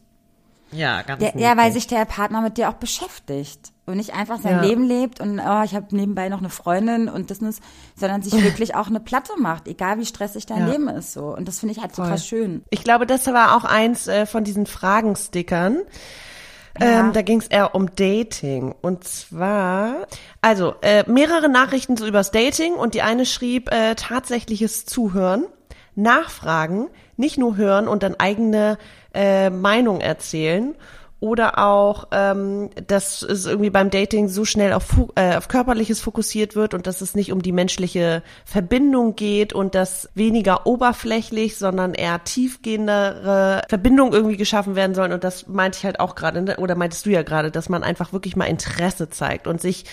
Ja, ganz Ja, ja, weil sich der Partner mit dir auch beschäftigt und nicht einfach sein Ja. Leben lebt und oh, ich habe nebenbei noch eine Freundin und das, und das, sondern sich wirklich auch eine Platte macht, egal wie stressig dein Ja. Leben ist so. Und das finde ich halt so Voll. krass schön. Ich glaube, das war auch eins äh, von diesen Fragenstickern. Ähm, da ging es eher um Dating. Und zwar, also äh, mehrere Nachrichten so übers Dating und die eine schrieb äh, tatsächliches Zuhören, Nachfragen, nicht nur hören und dann eigene äh, Meinung erzählen. Oder auch, ähm, dass es irgendwie beim Dating so schnell auf, äh, auf Körperliches fokussiert wird und dass es nicht um die menschliche Verbindung geht und dass weniger oberflächlich, sondern eher tiefgehendere Verbindungen irgendwie geschaffen werden sollen. Und das meinte ich halt auch gerade, ne? oder meintest du ja gerade, dass man einfach wirklich mal Interesse zeigt und sich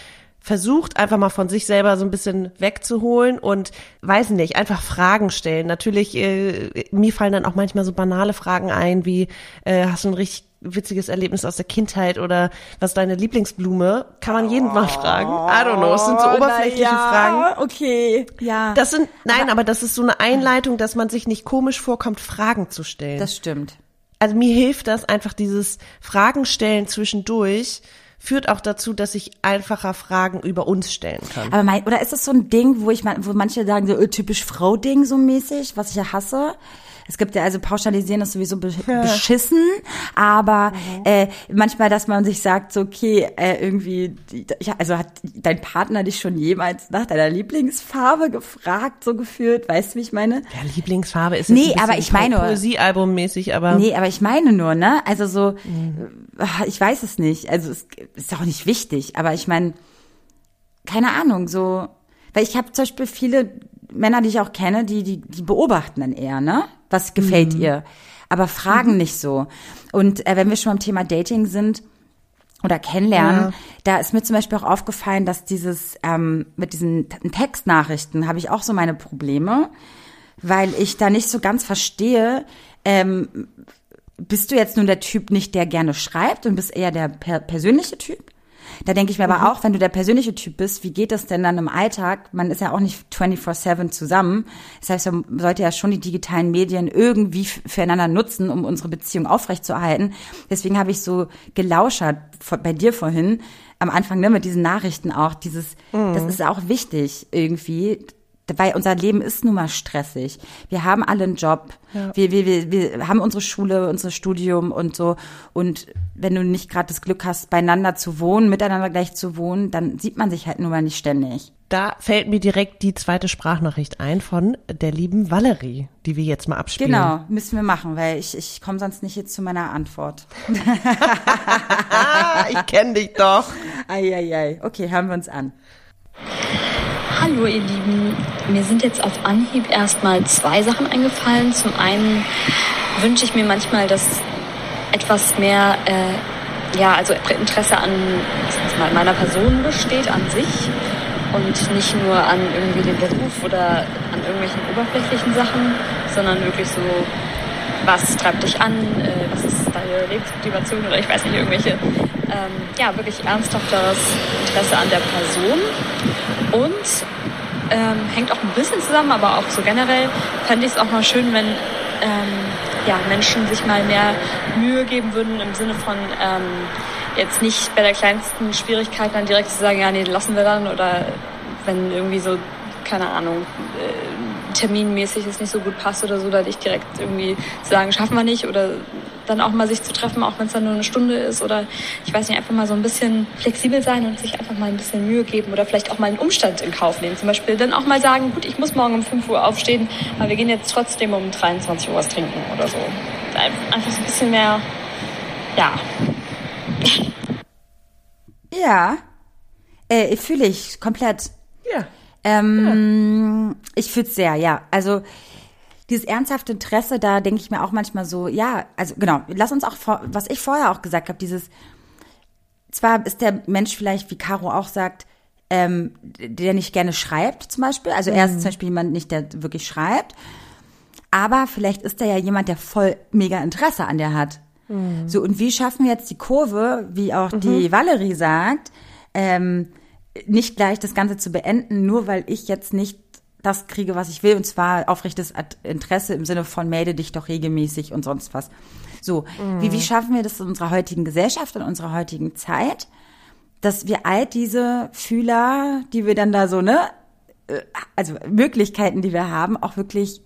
versucht, einfach mal von sich selber so ein bisschen wegzuholen und weiß nicht, einfach Fragen stellen. Natürlich, äh, mir fallen dann auch manchmal so banale Fragen ein, wie äh, hast du ein richtig witziges Erlebnis aus der Kindheit oder was ist deine Lieblingsblume? Kann man jeden mal fragen. I don't know, es sind so oberflächliche Fragen. Okay, ja. Das sind, nein, aber, das ist so eine Einleitung, dass man sich nicht komisch vorkommt, Fragen zu stellen. das stimmt. also mir hilft das einfach dieses Fragen stellen zwischendurch führt auch dazu, dass ich einfacher Fragen über uns stellen kann. Aber mein, oder ist das so ein Ding, wo ich wo manche sagen so äh, typisch Frau-Ding so mäßig, was ich ja hasse? Es gibt ja also pauschalisieren ist sowieso be beschissen, aber Mhm. äh, manchmal, dass man sich sagt, so okay, äh, irgendwie, ja, also hat dein Partner dich schon jemals nach deiner Lieblingsfarbe gefragt, so gefühlt, weißt du, wie ich meine? Ja, Lieblingsfarbe ist Nee, aber ich meine- Poesiealbum mäßig, aber Nee, aber ich meine nur, ne? Also so, Mhm. äh, ich weiß es nicht. Also es ist auch nicht wichtig, aber ich meine, keine Ahnung, so, weil ich habe zum Beispiel viele Männer, die ich auch kenne, die, die, die beobachten dann eher, ne? Was gefällt ihr? Aber fragen nicht so. Und äh, wenn wir schon beim Thema Dating sind, oder kennenlernen, Ja. da ist mir zum Beispiel auch aufgefallen, dass dieses ähm, mit diesen Textnachrichten habe ich auch so meine Probleme, weil ich da nicht so ganz verstehe, ähm, bist du jetzt nun der Typ nicht, der gerne schreibt und bist eher der per persönliche Typ? Da denke ich mir aber auch, wenn du der persönliche Typ bist, wie geht das denn dann im Alltag? Man ist ja auch nicht 24-7 zusammen. Das heißt, man sollte ja schon die digitalen Medien irgendwie füreinander nutzen, um unsere Beziehung aufrechtzuerhalten. Deswegen habe ich so gelauschert bei dir vorhin am Anfang ne, mit diesen Nachrichten auch. Dieses, das ist auch wichtig irgendwie, weil unser Leben ist nun mal stressig. Wir haben alle einen Job. Wir, wir, wir, wir haben unsere Schule, unser Studium und so. Und wenn du nicht gerade das Glück hast, beieinander zu wohnen, miteinander gleich zu wohnen, dann sieht man sich halt nun mal nicht ständig. Da fällt mir direkt die zweite Sprachnachricht ein von der lieben Valerie, die wir jetzt mal abspielen. Genau, müssen wir machen, weil ich, ich komme sonst nicht jetzt zu meiner Antwort. Ah, ich kenne dich doch. Eieiei. Okay, hören wir uns an. Hallo ihr Lieben, mir sind jetzt auf Anhieb erstmal zwei Sachen eingefallen. Zum einen wünsche ich mir manchmal, dass etwas mehr äh, ja, also Interesse an meiner Person besteht, an sich und nicht nur an irgendwie dem Beruf oder an irgendwelchen oberflächlichen Sachen, sondern wirklich so, was treibt dich an, äh, was ist deine Lebensmotivation oder ich weiß nicht, irgendwelche, ähm, ja, wirklich ernsthafteres Interesse an der Person. Und ähm, hängt auch ein bisschen zusammen, aber auch so generell fände ich es auch mal schön, wenn ähm, ja, Menschen sich mal mehr Mühe geben würden im Sinne von ähm, jetzt nicht bei der kleinsten Schwierigkeit dann direkt zu sagen, ja, nee, lassen wir dann oder wenn irgendwie so, keine Ahnung, äh, terminmäßig es nicht so gut passt oder so, dann nicht direkt irgendwie zu sagen, schaffen wir nicht oder dann auch mal sich zu treffen, auch wenn es dann nur eine Stunde ist oder ich weiß nicht, einfach mal so ein bisschen flexibel sein und sich einfach mal ein bisschen Mühe geben oder vielleicht auch mal einen Umstand in Kauf nehmen. Zum Beispiel dann auch mal sagen, gut, ich muss morgen um 5 Uhr aufstehen, aber wir gehen jetzt trotzdem um 23 Uhr was trinken oder so. Ein- Einfach so ein bisschen mehr, ja, Ja, äh, fühle ich komplett. Ja. Ähm, Ich fühle es sehr, ja. Also dieses ernsthafte Interesse, da denke ich mir auch manchmal so, ja, also genau, lass uns auch, was ich vorher auch gesagt habe, dieses, zwar ist der Mensch vielleicht, wie Caro auch sagt, ähm, der nicht gerne schreibt zum Beispiel, also er ist zum Beispiel jemand nicht, der wirklich schreibt, aber vielleicht ist er ja jemand, der voll mega Interesse an der hat. So, und wie schaffen wir jetzt die Kurve, wie auch die Valerie sagt, ähm, nicht gleich das Ganze zu beenden, nur weil ich jetzt nicht das kriege, was ich will, und zwar aufrichtiges Ad- Interesse im Sinne von melde dich doch regelmäßig und sonst was. So, wie, wie schaffen wir das in unserer heutigen Gesellschaft, in unserer heutigen Zeit, dass wir all diese Fühler, die wir dann da so, ne, äh, also Möglichkeiten, die wir haben, auch wirklich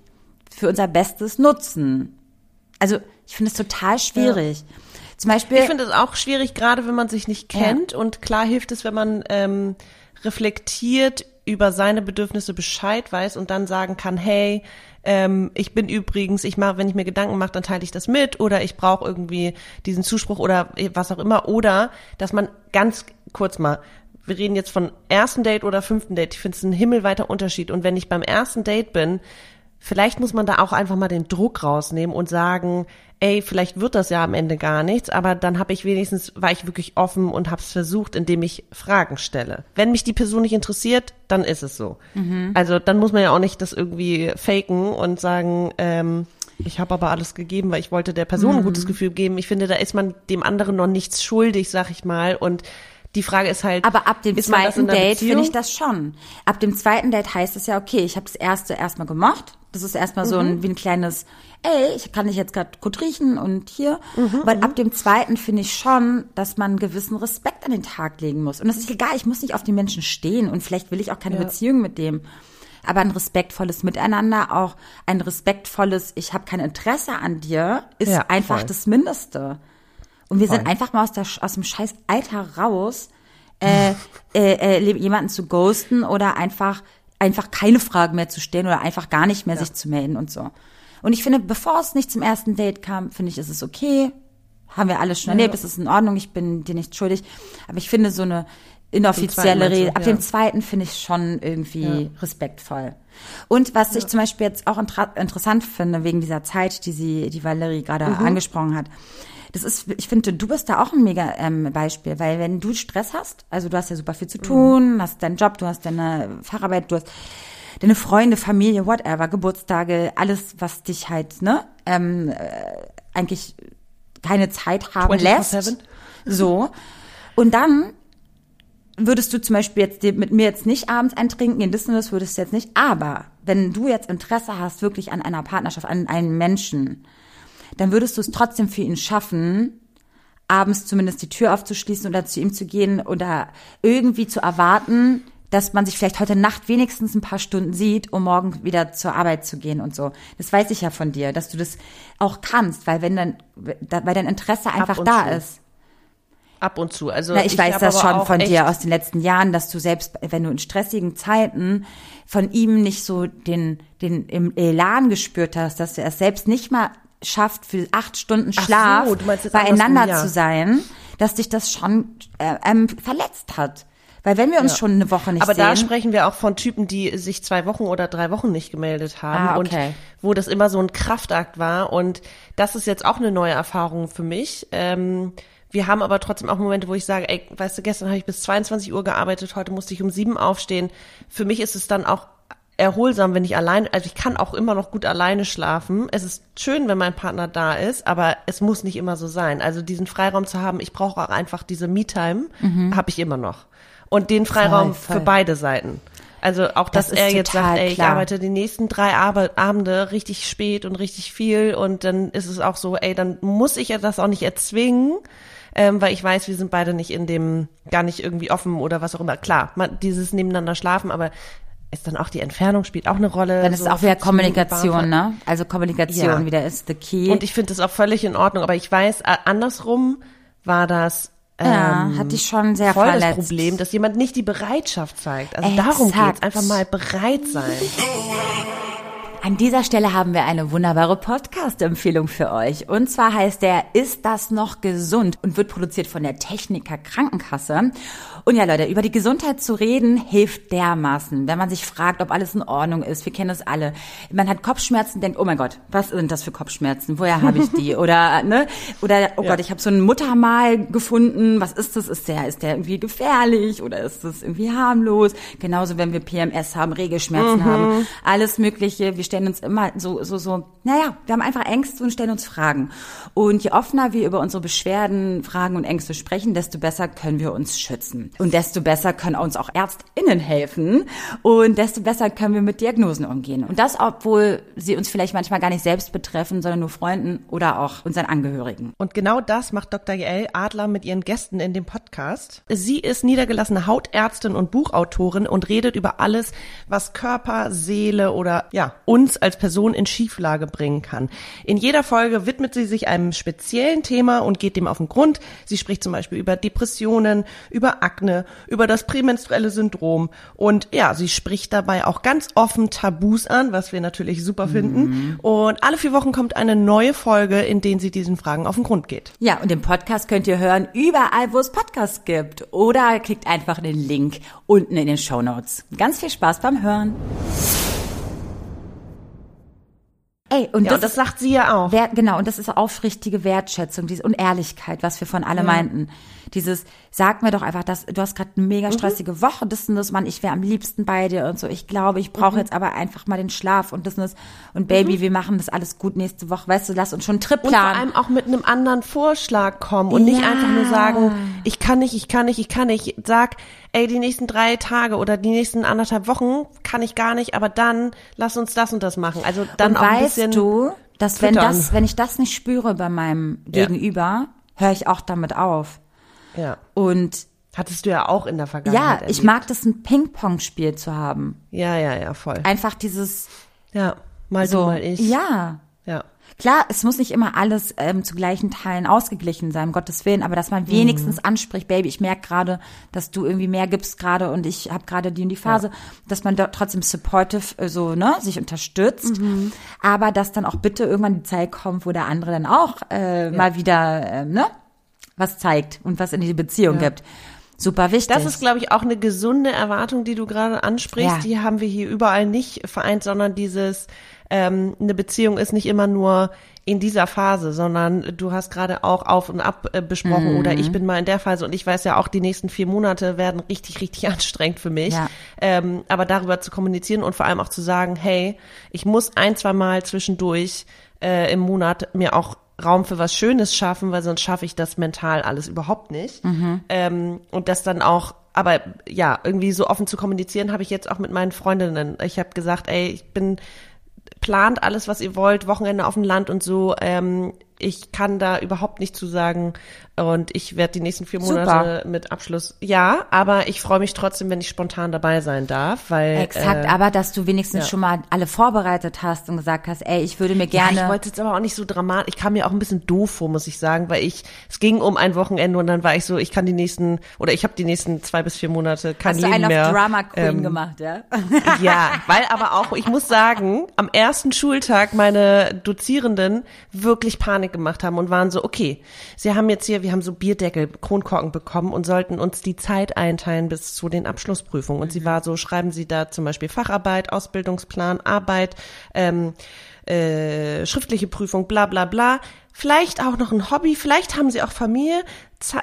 für unser Bestes nutzen. Also ich finde es total schwierig. Zum Beispiel, Ich finde es auch schwierig, gerade wenn man sich nicht kennt. Und klar hilft es, wenn man ähm, reflektiert über seine Bedürfnisse Bescheid weiß und dann sagen kann, hey, ähm, ich bin übrigens, ich mache, wenn ich mir Gedanken mache, dann teile ich das mit oder ich brauche irgendwie diesen Zuspruch oder was auch immer. Oder dass man ganz kurz mal, wir reden jetzt von ersten Date oder fünften Date, ich finde es ein himmelweiter Unterschied. Und wenn ich beim ersten Date bin, Vielleicht muss man da auch einfach mal den Druck rausnehmen und sagen, ey, vielleicht wird das ja am Ende gar nichts, aber dann habe ich wenigstens, war ich wirklich offen und habe es versucht, indem ich Fragen stelle. Wenn mich die Person nicht interessiert, dann ist es so. Also dann muss man ja auch nicht das irgendwie faken und sagen, ähm, ich habe aber alles gegeben, weil ich wollte der Person ein gutes Gefühl geben. Ich finde, da ist man dem anderen noch nichts schuldig, sag ich mal. Und die Frage ist halt, aber ab dem zweiten Date finde ich das schon. Ab dem zweiten Date heißt es ja, okay, ich habe das erste erstmal gemocht. Das ist erstmal so Mhm. ein, wie ein kleines, ey, ich kann dich jetzt gerade gut riechen und hier. Mhm, Weil ab dem zweiten finde ich schon, dass man einen gewissen Respekt an den Tag legen muss. Und das ist egal, ich muss nicht auf die Menschen stehen und vielleicht will ich auch keine Beziehung mit dem. Aber ein respektvolles Miteinander, auch ein respektvolles, ich habe kein Interesse an dir, ist Ja, einfach voll. das Mindeste. Und wir sind einfach mal aus, der, aus dem scheiß Alter raus, äh, äh, äh, jemanden zu ghosten oder einfach, einfach keine Fragen mehr zu stellen oder einfach gar nicht mehr sich zu melden und so. Und ich finde, bevor es nicht zum ersten Date kam, finde ich, ist es okay. Haben wir alles schon erlebt, es ist in Ordnung, ich bin dir nicht schuldig. Aber ich finde, so eine inoffizielle Rede. Ab ja. dem zweiten finde ich schon irgendwie respektvoll. Und was ich zum Beispiel jetzt auch intra interessant finde, wegen dieser Zeit, die sie, die Valerie gerade Mhm. angesprochen hat. Das ist, ich finde, du bist da auch ein mega ähm, Beispiel, weil wenn du Stress hast, also du hast ja super viel zu tun, hast deinen Job, du hast deine Facharbeit, du hast deine Freunde, Familie, whatever, Geburtstage, alles, was dich halt, ne, ähm, äh, eigentlich keine Zeit haben lässt. 24/7? So. Und dann würdest du zum Beispiel jetzt mit mir jetzt nicht abends ein Trinken gehen, wissen das würdest du jetzt nicht. Aber wenn du jetzt Interesse hast, wirklich an einer Partnerschaft, an einem Menschen, dann würdest du es trotzdem für ihn schaffen, abends zumindest die Tür aufzuschließen oder zu ihm zu gehen oder irgendwie zu erwarten, dass man sich vielleicht heute Nacht wenigstens ein paar Stunden sieht, um morgen wieder zur Arbeit zu gehen und so. Das weiß ich ja von dir, dass du das auch kannst, weil wenn dann, weil dein Interesse einfach da zu. ist. Ab und zu. Also Na, ich, weiß hab das schon von dir aus den letzten Jahren, dass du selbst, wenn du in stressigen Zeiten von ihm nicht so den, den im Elan gespürt hast, dass er es selbst nicht mal schafft, für acht Stunden so, Schlaf jetzt beieinander ja. zu sein, dass dich das schon äh, ähm, verletzt hat. Weil wenn wir uns schon eine Woche nicht Aber sehen, da sprechen wir auch von Typen, die sich zwei Wochen oder drei Wochen nicht gemeldet haben Ah, okay. und wo das immer so ein Kraftakt war. Und das ist jetzt auch eine neue Erfahrung für mich. Ähm, wir haben aber trotzdem auch Momente, wo ich sage, ey, weißt du, gestern habe ich bis 22 Uhr gearbeitet, heute musste ich um sieben aufstehen. Für mich ist es dann auch erholsam, wenn ich allein, also ich kann auch immer noch gut alleine schlafen. Es ist schön, wenn mein Partner da ist, aber es muss nicht immer so sein. Also diesen Freiraum zu haben, ich brauche auch einfach diese Me-Time, habe ich immer noch. Und den Freiraum Mhm. Voll, voll. für beide Seiten. Also auch, dass Das er jetzt sagt, ey, ich klar. arbeite die nächsten drei Abende richtig spät und richtig viel und dann ist es auch so, ey, dann muss ich das auch nicht erzwingen, ähm, weil ich weiß, wir sind beide nicht in dem, gar nicht irgendwie offen oder was auch immer. Klar, man, dieses nebeneinander schlafen, aber ist dann auch die Entfernung spielt auch eine Rolle. dann ist so es auch wieder 15 Minuten Kommunikation, ne? Also Kommunikation Ja. wieder ist the key. Und ich finde das auch völlig in Ordnung, aber ich weiß, andersrum war das ja, ähm, hat dich schon sehr voll verletzt. das Problem, dass jemand nicht die Bereitschaft zeigt. Also darum Exakt. geht's, einfach mal bereit sein. An dieser Stelle haben wir eine wunderbare Podcast-Empfehlung für euch. Und zwar heißt der Ist das noch gesund? und wird produziert von der Techniker Krankenkasse. Und ja, Leute, über die Gesundheit zu reden hilft dermaßen, wenn man sich fragt, ob alles in Ordnung ist. Wir kennen das alle. Man hat Kopfschmerzen, denkt, oh mein Gott, was sind das für Kopfschmerzen? Woher habe ich die? Oder ne? Oder oh Gott, ich habe so ein Muttermal gefunden. Was ist das? Ist der ist der irgendwie gefährlich oder ist das irgendwie harmlos? Genauso, wenn wir PMS haben, Regelschmerzen haben, alles Mögliche. Wir stellen uns immer so so so. Naja, wir haben einfach Ängste und stellen uns Fragen. Und je offener wir über unsere Beschwerden, Fragen und Ängste sprechen, desto besser können wir uns schützen. Und desto besser können uns auch ÄrztInnen helfen. Und desto besser können wir mit Diagnosen umgehen. Und das, obwohl sie uns vielleicht manchmal gar nicht selbst betreffen, sondern nur Freunden oder auch unseren Angehörigen. Und genau das macht Dr. Jael Adler mit ihren Gästen in dem Podcast. Sie ist niedergelassene Hautärztin und Buchautorin und redet über alles, was Körper, Seele oder ja, uns als Person in Schieflage bringen kann. In jeder Folge widmet sie sich einem speziellen Thema und geht dem auf den Grund. Sie spricht zum Beispiel über Depressionen, über Akne, über das prämenstruelle Syndrom und ja, sie spricht dabei auch ganz offen Tabus an, was wir natürlich super finden. Und alle vier Wochen kommt eine neue Folge, in denen sie diesen Fragen auf den Grund geht. Ja, und den Podcast könnt ihr hören überall, wo es Podcasts gibt. Oder klickt einfach den Link unten in den Show Notes. Ganz viel Spaß beim Hören. Ey, und Ja, das, und das sagt sie ja auch. Wert, genau, und das ist aufrichtige Wertschätzung diese, und Ehrlichkeit, was wir von alle meinten. Dieses, sag mir doch einfach, dass du hast gerade eine mega stressige Woche, das und das, Mann, ich wäre am liebsten bei dir und so. Ich glaube, ich brauche jetzt aber einfach mal den Schlaf und das und das. Und Baby, wir machen das alles gut nächste Woche. Weißt du, lass uns schon einen Trip Und vor planen. allem auch mit einem anderen Vorschlag kommen und nicht Ja. einfach nur sagen, ich kann nicht, ich kann nicht, ich kann nicht. Sag, ey, die nächsten drei Tage oder die nächsten anderthalb Wochen kann ich gar nicht, aber dann lass uns das und das machen. Also dann und auch ein weißt bisschen du, dass wenn das, wenn ich das nicht spüre bei meinem Ja. Gegenüber, höre ich auch damit auf. Ja. Und Hattest du ja auch in der ja, Vergangenheit. ich erlebt. mag das, ein Ping-Pong-Spiel zu haben. Ja, ja, ja, voll. Einfach dieses Ja, mal so, du, mal ich. ja. Ja. Klar, es muss nicht immer alles ähm, zu gleichen Teilen ausgeglichen sein, um Gottes Willen, aber dass man wenigstens anspricht, Baby, ich merke gerade, dass du irgendwie mehr gibst gerade und ich habe gerade die und die Phase, dass man dort trotzdem supportive äh, so, ne, sich unterstützt, aber dass dann auch bitte irgendwann die Zeit kommt, wo der andere dann auch äh, mal wieder, äh, ne, was zeigt und was in die Beziehung gibt. Super wichtig. Das ist, glaube ich, auch eine gesunde Erwartung, die du gerade ansprichst. Ja. Die haben wir hier überall nicht vereint, sondern dieses, ähm, eine Beziehung ist nicht immer nur in dieser Phase, sondern du hast gerade auch auf und ab äh, besprochen Mhm. oder ich bin mal in der Phase und ich weiß ja auch, die nächsten vier Monate werden richtig, richtig anstrengend für mich. Ja. Ähm, aber darüber zu kommunizieren und vor allem auch zu sagen, hey, ich muss ein, zwei Mal zwischendurch äh, im Monat mir auch Raum für was Schönes schaffen, weil sonst schaffe ich das mental alles überhaupt nicht. Ähm, und das dann auch, aber ja, irgendwie so offen zu kommunizieren, habe ich jetzt auch mit meinen Freundinnen. Ich habe gesagt, ey, ich bin plant alles, was ihr wollt, Wochenende auf dem Land und so. Ähm, ich kann da überhaupt nicht zu sagen und ich werde die nächsten vier Super. Monate mit Abschluss. Ja, aber ich freue mich trotzdem, wenn ich spontan dabei sein darf, weil Exakt, äh, aber dass du wenigstens ja. schon mal alle vorbereitet hast und gesagt hast, ey, ich würde mir Ja, gerne. ich wollte jetzt aber auch nicht so dramatisch. Ich kam mir auch ein bisschen doof vor, muss ich sagen, weil ich es ging um ein Wochenende und dann war ich so, ich kann die nächsten oder ich habe die nächsten zwei bis vier Monate kein hast du Leben einen mehr. auf Drama Queen ähm, gemacht, ja? Ja, weil aber auch, ich muss sagen, am ersten Schultag meine Dozierenden wirklich Panik gemacht haben und waren so, okay, sie haben jetzt hier, wir haben so Bierdeckel, Kronkorken bekommen und sollten uns die Zeit einteilen bis zu den Abschlussprüfungen. Und sie war so, schreiben Sie da zum Beispiel Facharbeit, Ausbildungsplan, Arbeit, ähm, äh, schriftliche Prüfung, bla bla bla. Vielleicht auch noch ein Hobby, vielleicht haben sie auch Familie,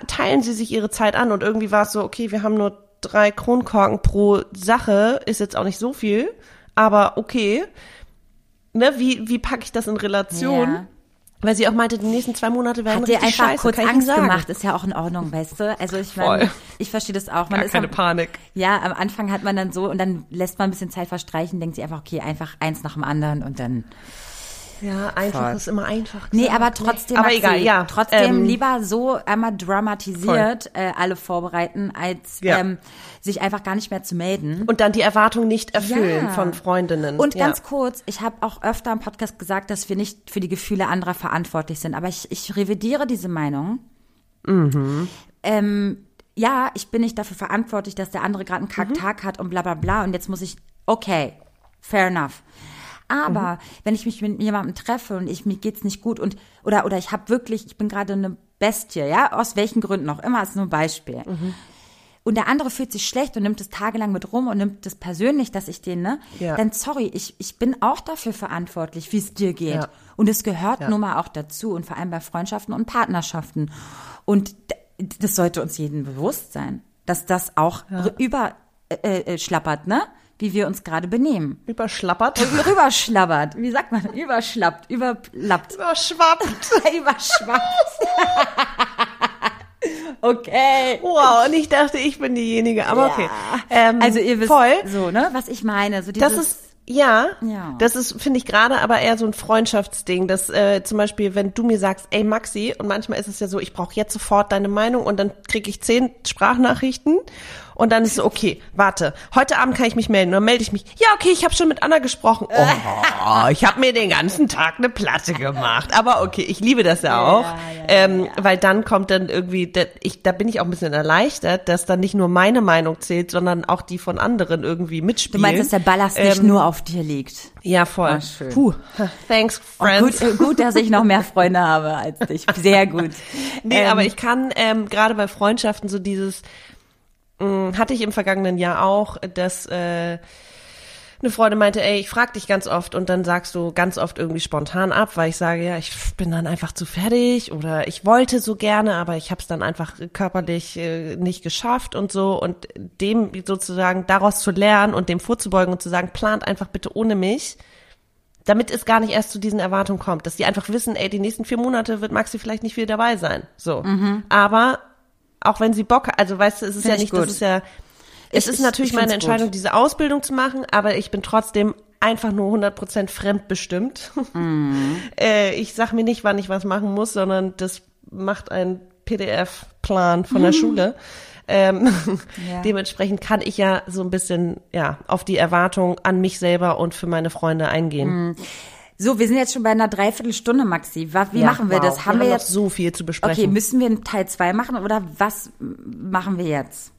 teilen sie sich ihre Zeit an und irgendwie war es so, okay, wir haben nur drei Kronkorken pro Sache, ist jetzt auch nicht so viel, aber okay. Ne, wie, wie packe ich das in Relation? Ja. Weil sie auch meinte, die nächsten zwei Monate werden Hat richtig einfach scheiße, kurz Angst sagen. gemacht, ist ja auch in Ordnung, weißt du? Also ich meine, ich verstehe das auch. Man Gar ist keine am, Panik. Ja, am Anfang hat man dann so und dann lässt man ein bisschen Zeit verstreichen, denkt sich einfach, okay, einfach eins nach dem anderen und dann. Ja, einfach Voll. ist immer einfach. Nee, gesagt, aber ne? trotzdem, Aber Maxi, egal, ja. Trotzdem Ähm, lieber so einmal dramatisiert äh, alle vorbereiten, als Ja. ähm, sich einfach gar nicht mehr zu melden. Und dann die Erwartung nicht erfüllen Ja. von Freundinnen. Und ja. ganz kurz, ich habe auch öfter im Podcast gesagt, dass wir nicht für die Gefühle anderer verantwortlich sind, aber ich, ich revidiere diese Meinung. Ähm, ja, ich bin nicht dafür verantwortlich, dass der andere gerade einen Kacktag hat und bla bla bla und jetzt muss ich, okay, fair enough. Aber wenn ich mich mit jemandem treffe und ich mir geht's nicht gut und oder oder ich habe wirklich, ich bin gerade eine Bestie, ja, aus welchen Gründen auch immer, ist nur ein Beispiel. Und der andere fühlt sich schlecht und nimmt es tagelang mit rum und nimmt es persönlich, dass ich den, ne? Ja. Dann sorry, ich, ich bin auch dafür verantwortlich, wie es dir geht. Ja. Und es gehört Ja. nun mal auch dazu und vor allem bei Freundschaften und Partnerschaften. Und das sollte uns jedem bewusst sein, dass das auch über äh, äh, schlappert, ne? Wie wir uns gerade benehmen. Überschlappert. Rüberschlabbert. Wie sagt man? Überschlappt, überlappt. Überschwappt. Überschwappt. okay. Wow, und ich dachte, ich bin diejenige, aber okay. Ähm, Also ihr wisst voll. so, ne, was ich meine. So dieses, Das ist ja, Ja. das ist finde ich gerade aber eher so ein Freundschaftsding, dass äh, zum Beispiel, wenn du mir sagst, ey Maxi, und manchmal ist es ja so, ich brauche jetzt sofort deine Meinung und dann kriege ich zehn Sprachnachrichten und dann ist so, okay, warte, heute Abend kann ich mich melden. Und dann melde ich mich, ja okay, ich habe schon mit Anna gesprochen. Oh, ich habe mir den ganzen Tag eine Platte gemacht. Aber okay, ich liebe das ja auch, ähm, weil dann kommt dann irgendwie, da, ich, da bin ich auch ein bisschen erleichtert, dass dann nicht nur meine Meinung zählt, sondern auch die von anderen irgendwie du mitspielen. meinst, dass der Ballast nicht Ähm, nur auf dir liegt. ja, voll. Schön. Puh. Thanks, Oh, friends. gut, äh, gut, dass ich noch mehr Freunde habe als dich. Sehr gut. Nee, Ähm, aber ich kann ähm, gerade bei Freundschaften so dieses, hatte ich im vergangenen Jahr auch, dass äh, eine Freundin meinte, ey, ich frag dich ganz oft und dann sagst du ganz oft irgendwie spontan ab, weil ich sage, ja, ich bin dann einfach zu fertig oder ich wollte so gerne, aber ich habe es dann einfach körperlich äh, nicht geschafft und so und dem sozusagen daraus zu lernen und dem vorzubeugen und zu sagen, plant einfach bitte ohne mich, damit es gar nicht erst zu diesen Erwartungen kommt, dass die einfach wissen, ey, die nächsten vier Monate wird Maxi vielleicht nicht wieder dabei sein. So. Aber auch wenn sie Bock also weißt du, es ist Find ja ich nicht, gut. das ist ja, es Ich- ist ich- natürlich ich meine find's Entscheidung, gut. diese Ausbildung zu machen, aber ich bin trotzdem einfach nur 100% fremdbestimmt. Äh, ich sag mir nicht, wann ich was machen muss, sondern das macht ein PDF-Plan von der Schule. Ähm. Ja. Dementsprechend kann ich ja so ein bisschen ja auf die Erwartung an mich selber und für meine Freunde eingehen. So, wir sind jetzt schon bei einer Dreiviertelstunde, Maxi. Wie Ja, machen wir wow. das? Haben wir, noch jetzt so viel zu besprechen? Okay, müssen wir einen Teil zwei machen oder was machen wir jetzt?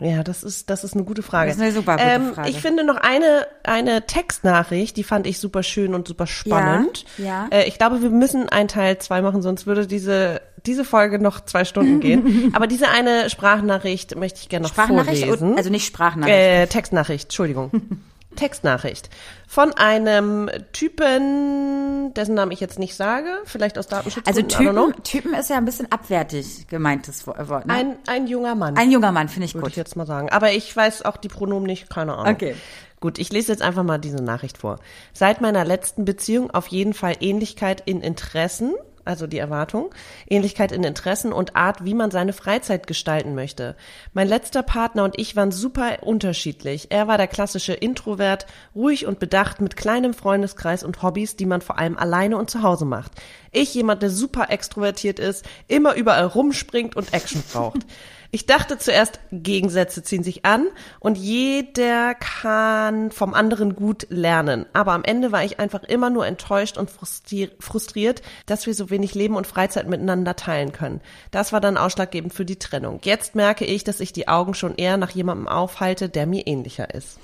Ja, das ist, das ist eine gute Frage. Das ist eine super gute ähm, Frage. Ich finde noch eine, eine Textnachricht, die fand ich super schön und super spannend. Ja, ja. Äh, ich glaube, wir müssen einen Teil zwei machen, sonst würde diese, diese Folge noch zwei Stunden gehen. Aber diese eine Sprachnachricht möchte ich gerne noch Sprachnachricht? vorlesen. Also nicht Sprachnachricht. Äh, Textnachricht, Entschuldigung. Textnachricht. Von einem Typen, dessen Namen ich jetzt nicht sage, vielleicht aus Datenschutzgründen, Also. Typen, Typen ist ja ein bisschen abwertig gemeintes Wort. Ne? Ein, ein junger Mann. Ein junger Mann, finde ich würde gut. ich jetzt mal sagen. Aber ich weiß auch die Pronomen nicht, keine Ahnung. Okay. Gut, ich lese jetzt einfach mal diese Nachricht vor. Seit meiner letzten Beziehung auf jeden Fall Ähnlichkeit in Interessen, also die Erwartung, Ähnlichkeit in Interessen und Art, wie man seine Freizeit gestalten möchte. Mein letzter Partner und ich waren super unterschiedlich. Er war der klassische Introvert, ruhig und bedacht mit kleinem Freundeskreis und Hobbys, die man vor allem alleine und zu Hause macht. Ich jemand, der super extrovertiert ist, immer überall rumspringt und Action braucht. Ich dachte zuerst, Gegensätze ziehen sich an und jeder kann vom anderen gut lernen. Aber am Ende war ich einfach immer nur enttäuscht und frustrier- frustriert, dass wir so wenig Leben und Freizeit miteinander teilen können. Das war dann ausschlaggebend für die Trennung. Jetzt merke ich, dass ich die Augen schon eher nach jemandem aufhalte, der mir ähnlicher ist.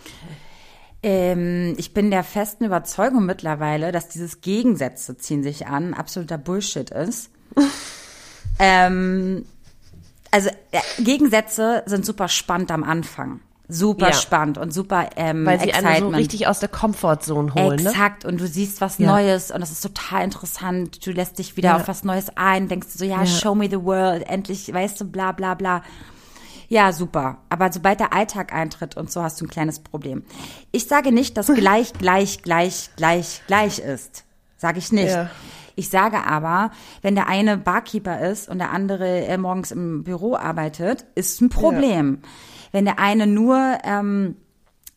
Ähm, ich bin der festen Überzeugung mittlerweile, dass dieses Gegensätze ziehen sich an absoluter Bullshit ist. ähm, also äh, Gegensätze sind super spannend am Anfang. Super Ja. spannend und super ähm, Weil sie Excitement. einen so richtig aus der Comfortzone holen. Ne? Exakt, und du siehst was Ja. Neues und das ist total interessant. Du lässt dich wieder Ja. auf was Neues ein, denkst du so, ja, show me the world, endlich, weißt du, bla bla bla. Ja, super. Aber sobald der Alltag eintritt und so hast du ein kleines Problem. Ich sage nicht, dass gleich, gleich, gleich, gleich, gleich ist. Sage ich nicht. Ja. Ich sage aber, wenn der eine Barkeeper ist und der andere äh, morgens im Büro arbeitet, ist ein Problem. Wenn der eine nur, ähm,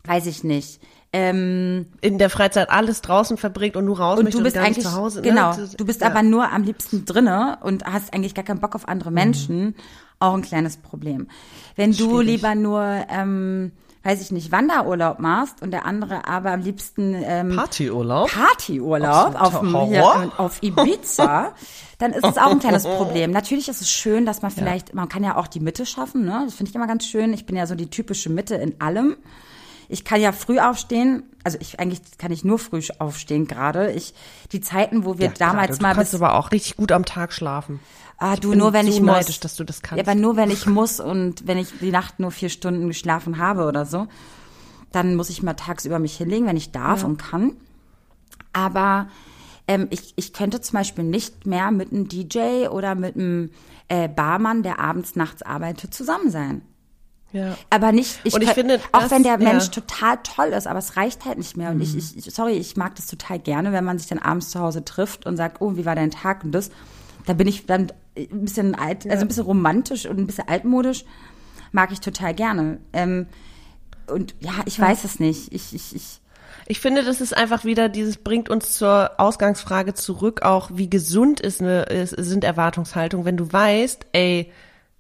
weiß ich nicht, ähm, In der Freizeit alles draußen verbringt und nur raus und du bist nicht eigentlich zu Hause. ne? genau, du bist ja. aber nur am liebsten drinne und hast eigentlich gar keinen Bock auf andere Menschen, auch ein kleines Problem. Wenn du Schwierig. lieber nur, ähm, weiß ich nicht, Wanderurlaub machst und der andere aber am liebsten ähm, Partyurlaub. Partyurlaub auf, dem, Horror. hier, auf Ibiza, dann ist es auch ein kleines Problem. Natürlich ist es schön, dass man vielleicht, man kann ja auch die Mitte schaffen, ne? Das finde ich immer ganz schön. Ich bin ja so die typische Mitte in allem. Ich kann ja früh aufstehen, also ich eigentlich kann ich nur früh aufstehen gerade. Ich die Zeiten, wo wir Ja, damals gerade. mal du kannst bis aber auch richtig gut am Tag schlafen. Ah du bin nur wenn so ich muss. neidisch, dass du das kannst. Ja, aber nur wenn ich muss und wenn ich die Nacht nur vier Stunden geschlafen habe oder so, dann muss ich mal tagsüber mich hinlegen, wenn ich darf und kann. Aber ähm, ich, ich könnte zum Beispiel nicht mehr mit einem DJ oder mit einem äh, Barmann, der abends, nachts arbeitet, zusammen sein. Ja. Aber nicht, ich, Und ich könnt- finde, auch das- wenn der Mensch ja. total toll ist, aber es reicht halt nicht mehr. Und ich, ich, ich- sorry, ich mag das total gerne, wenn man sich dann abends zu Hause trifft und sagt, oh, wie war dein Tag und das. Da bin ich dann ein bisschen alt, also ein bisschen romantisch und ein bisschen altmodisch. Mag ich total gerne. Ähm, und ja, ich weiß es nicht. Ich, ich, ich, Ich finde, das ist einfach wieder dieses, bringt uns zur Ausgangsfrage zurück, auch wie gesund ist eine, ist, sind Erwartungshaltungen, wenn du weißt, ey,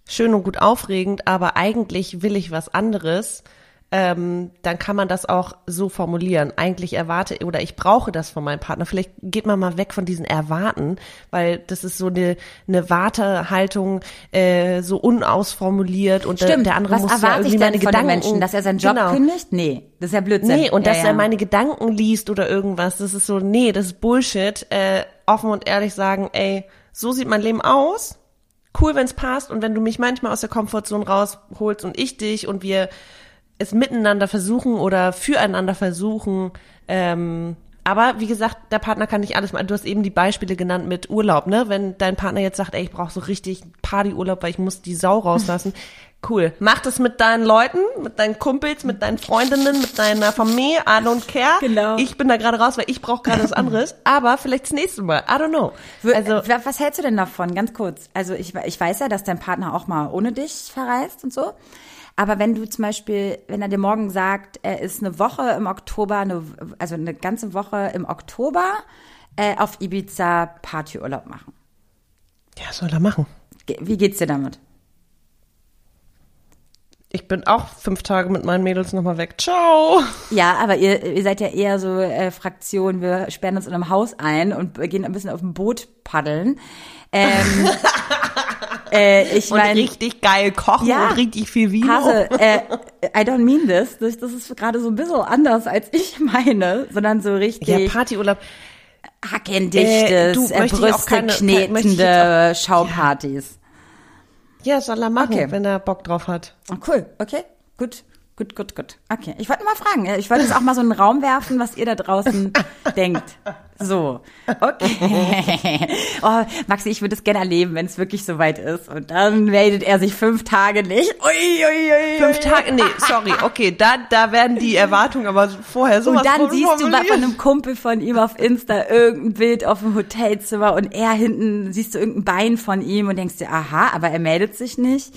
schön und gut aufregend, aber eigentlich will ich was anderes, ähm, dann kann man das auch so formulieren. Eigentlich erwarte oder ich brauche das von meinem Partner. Vielleicht geht man mal weg von diesen Erwarten, weil das ist so eine, eine Wartehaltung, äh, so unausformuliert und der, stimmt. der andere Was muss ja erwarte irgendwie ich denn meine von Gedanken. Menschen, dass er seinen Job Genau. kündigt? Nee, das ist ja Blödsinn. Nee, und ja, dass ja. er meine Gedanken liest oder irgendwas, das ist so, nee, das ist Bullshit. Äh, offen und ehrlich sagen, ey, so sieht mein Leben aus. Cool, wenn's passt. Und wenn du mich manchmal aus der Komfortzone rausholst und ich dich und wir es miteinander versuchen oder füreinander versuchen, ähm, aber wie gesagt, der Partner kann nicht alles machen. Du hast eben die Beispiele genannt mit Urlaub, ne? Wenn dein Partner jetzt sagt, ey, ich brauche so richtig Partyurlaub, weil ich muss die Sau rauslassen. Cool. Mach das mit deinen Leuten, mit deinen Kumpels, mit deinen Freundinnen, mit deiner Familie. I don't care. Genau. Ich bin da gerade raus, weil ich brauche gerade was anderes. Aber vielleicht das nächste Mal. I don't know. Also wa- was hältst du denn davon? Ganz kurz. Also ich, ich weiß ja, dass dein Partner auch mal ohne dich verreist und so. Aber wenn du zum Beispiel, wenn er dir morgen sagt, er ist eine Woche im Oktober, eine, also eine ganze Woche im Oktober äh, auf Ibiza Partyurlaub machen. ja, soll er machen. Wie geht's dir damit? Ich bin auch fünf Tage mit meinen Mädels nochmal weg. Ciao. Ja, aber ihr, ihr seid ja eher so äh, Fraktion, wir sperren uns in einem Haus ein und gehen ein bisschen auf dem Boot paddeln. Ähm, äh, ich Und meine, richtig geil kochen Ja. und richtig viel Vino. Hase, äh, I don't mean this. Das, das ist gerade so ein bisschen anders, als ich meine, sondern so richtig ja, Partyurlaub. hackendichtes, Äh, du, äh, möchte ich auch Brüste keine- möchte ich knetende Schaupartys. Ja, soll er machen, Okay. wenn er Bock drauf hat. Oh, cool, okay, gut, gut, gut, gut. Okay, ich wollte mal fragen. Ich wollte jetzt auch mal so in den Raum werfen, was ihr da draußen denkt. So, okay. Oh, Maxi, ich würde es gerne erleben, wenn es wirklich soweit ist. Und dann meldet er sich fünf Tage nicht. Ui, ui, ui, Fünf. Tage, nee, sorry, okay, da, da werden die Erwartungen aber vorher so Und dann siehst du bei- von einem Kumpel von ihm auf Insta irgendein Bild auf dem Hotelzimmer und er hinten siehst du irgendein Bein von ihm und denkst dir, aha, aber er meldet sich nicht.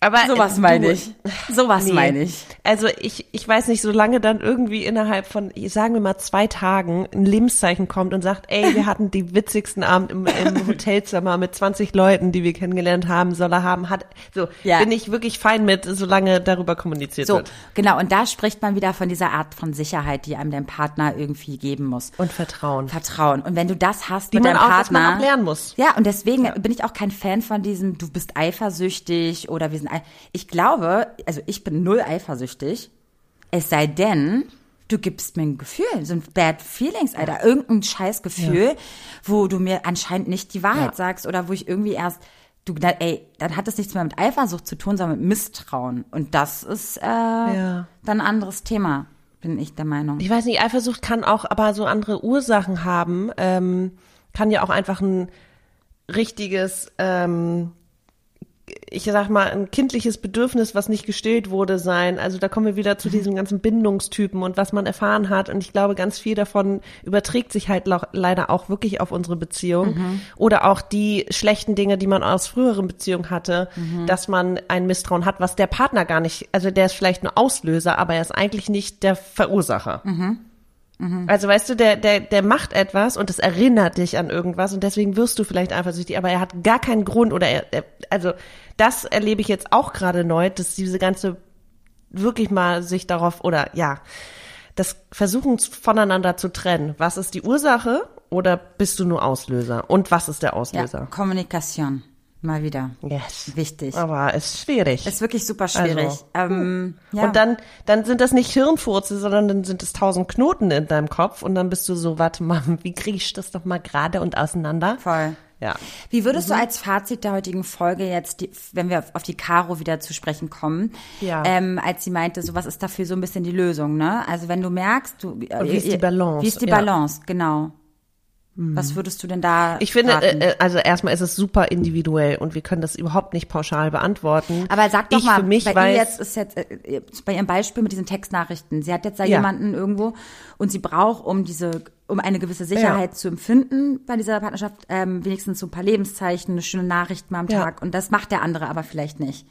Aber Sowas meine ich. Sowas Nee. meine ich. Also ich, ich weiß nicht, solange dann irgendwie innerhalb von, sagen wir mal, zwei Tagen ein Lebenszeichen kommt und sagt, ey, wir hatten die witzigsten Abend im, im Hotelzimmer mit 20 Leuten, die wir kennengelernt haben, soll er haben, hat, so, Ja. bin ich wirklich fein mit, solange darüber kommuniziert So, wird. genau. Und da spricht man wieder von dieser Art von Sicherheit, die einem dein Partner irgendwie geben muss. Und Vertrauen. Vertrauen. Und wenn du das hast Die mit man deinem auch- Partner. man auch lernen muss. Ja, und deswegen bin ich auch kein Fan von diesem, du bist eifersüchtig oder wir sind. Ei- Ich glaube, also ich bin null eifersüchtig. Es sei denn, du gibst mir ein Gefühl, so ein Bad Feelings, Alter. Irgendein scheiß Gefühl, wo du mir anscheinend nicht die Wahrheit Ja. sagst oder wo ich irgendwie erst. Du, ey, dann hat das nichts mehr mit Eifersucht zu tun, sondern mit Misstrauen. Und das ist äh, dann ein anderes Thema, bin ich der Meinung. Ich weiß nicht, Eifersucht kann auch aber so andere Ursachen haben. Ähm, kann ja auch einfach ein richtiges, ähm, ich sag mal, ein kindliches Bedürfnis, was nicht gestillt wurde, sein. Also da kommen wir wieder zu diesem ganzen Bindungstypen und was man erfahren hat. Und ich glaube, ganz viel davon überträgt sich halt leider auch wirklich auf unsere Beziehung. Oder auch die schlechten Dinge, die man aus früheren Beziehungen hatte, dass man ein Misstrauen hat, was der Partner gar nicht, also der ist vielleicht nur Auslöser, aber er ist eigentlich nicht der Verursacher. Also weißt du, der, der, der macht etwas und es erinnert dich an irgendwas und deswegen wirst du vielleicht eifersüchtig, aber er hat gar keinen Grund oder er, er also das erlebe ich jetzt auch gerade neu, dass diese ganze wirklich mal sich darauf oder ja, das Versuchen voneinander zu trennen. Was ist die Ursache oder bist du nur Auslöser? Und was ist der Ja, Auslöser? Kommunikation. Mal wieder. Yes. Wichtig. Aber es ist schwierig. Ist wirklich super schwierig. Also, ähm, ja. Und dann, dann sind das nicht Hirnfurze, sondern dann sind es tausend Knoten in deinem Kopf und dann bist du so, warte mal, wie kriege ich das doch mal gerade und auseinander? Voll. Ja. Wie würdest du als Fazit der heutigen Folge jetzt, die, wenn wir auf, auf die Caro wieder zu sprechen kommen, Ja. ähm, als sie meinte, so was ist dafür so ein bisschen die Lösung, ne? Also wenn du merkst, du, äh, wie ist die Balance? Wie ist die Ja. Mhm. Balance, genau. Was würdest du denn da Ich finde, raten? äh, äh, also erstmal ist es super individuell und wir können das überhaupt nicht pauschal beantworten. Aber sag doch ich mal, für mich bei weiß, ihr jetzt ist jetzt äh, bei ihrem Beispiel mit diesen Textnachrichten. Sie hat jetzt da Ja. jemanden irgendwo und sie braucht, um diese, um eine gewisse Sicherheit zu empfinden bei dieser Partnerschaft, ähm, wenigstens so ein paar Lebenszeichen, eine schöne Nachricht mal am Ja. Tag. Und das macht der andere aber vielleicht nicht.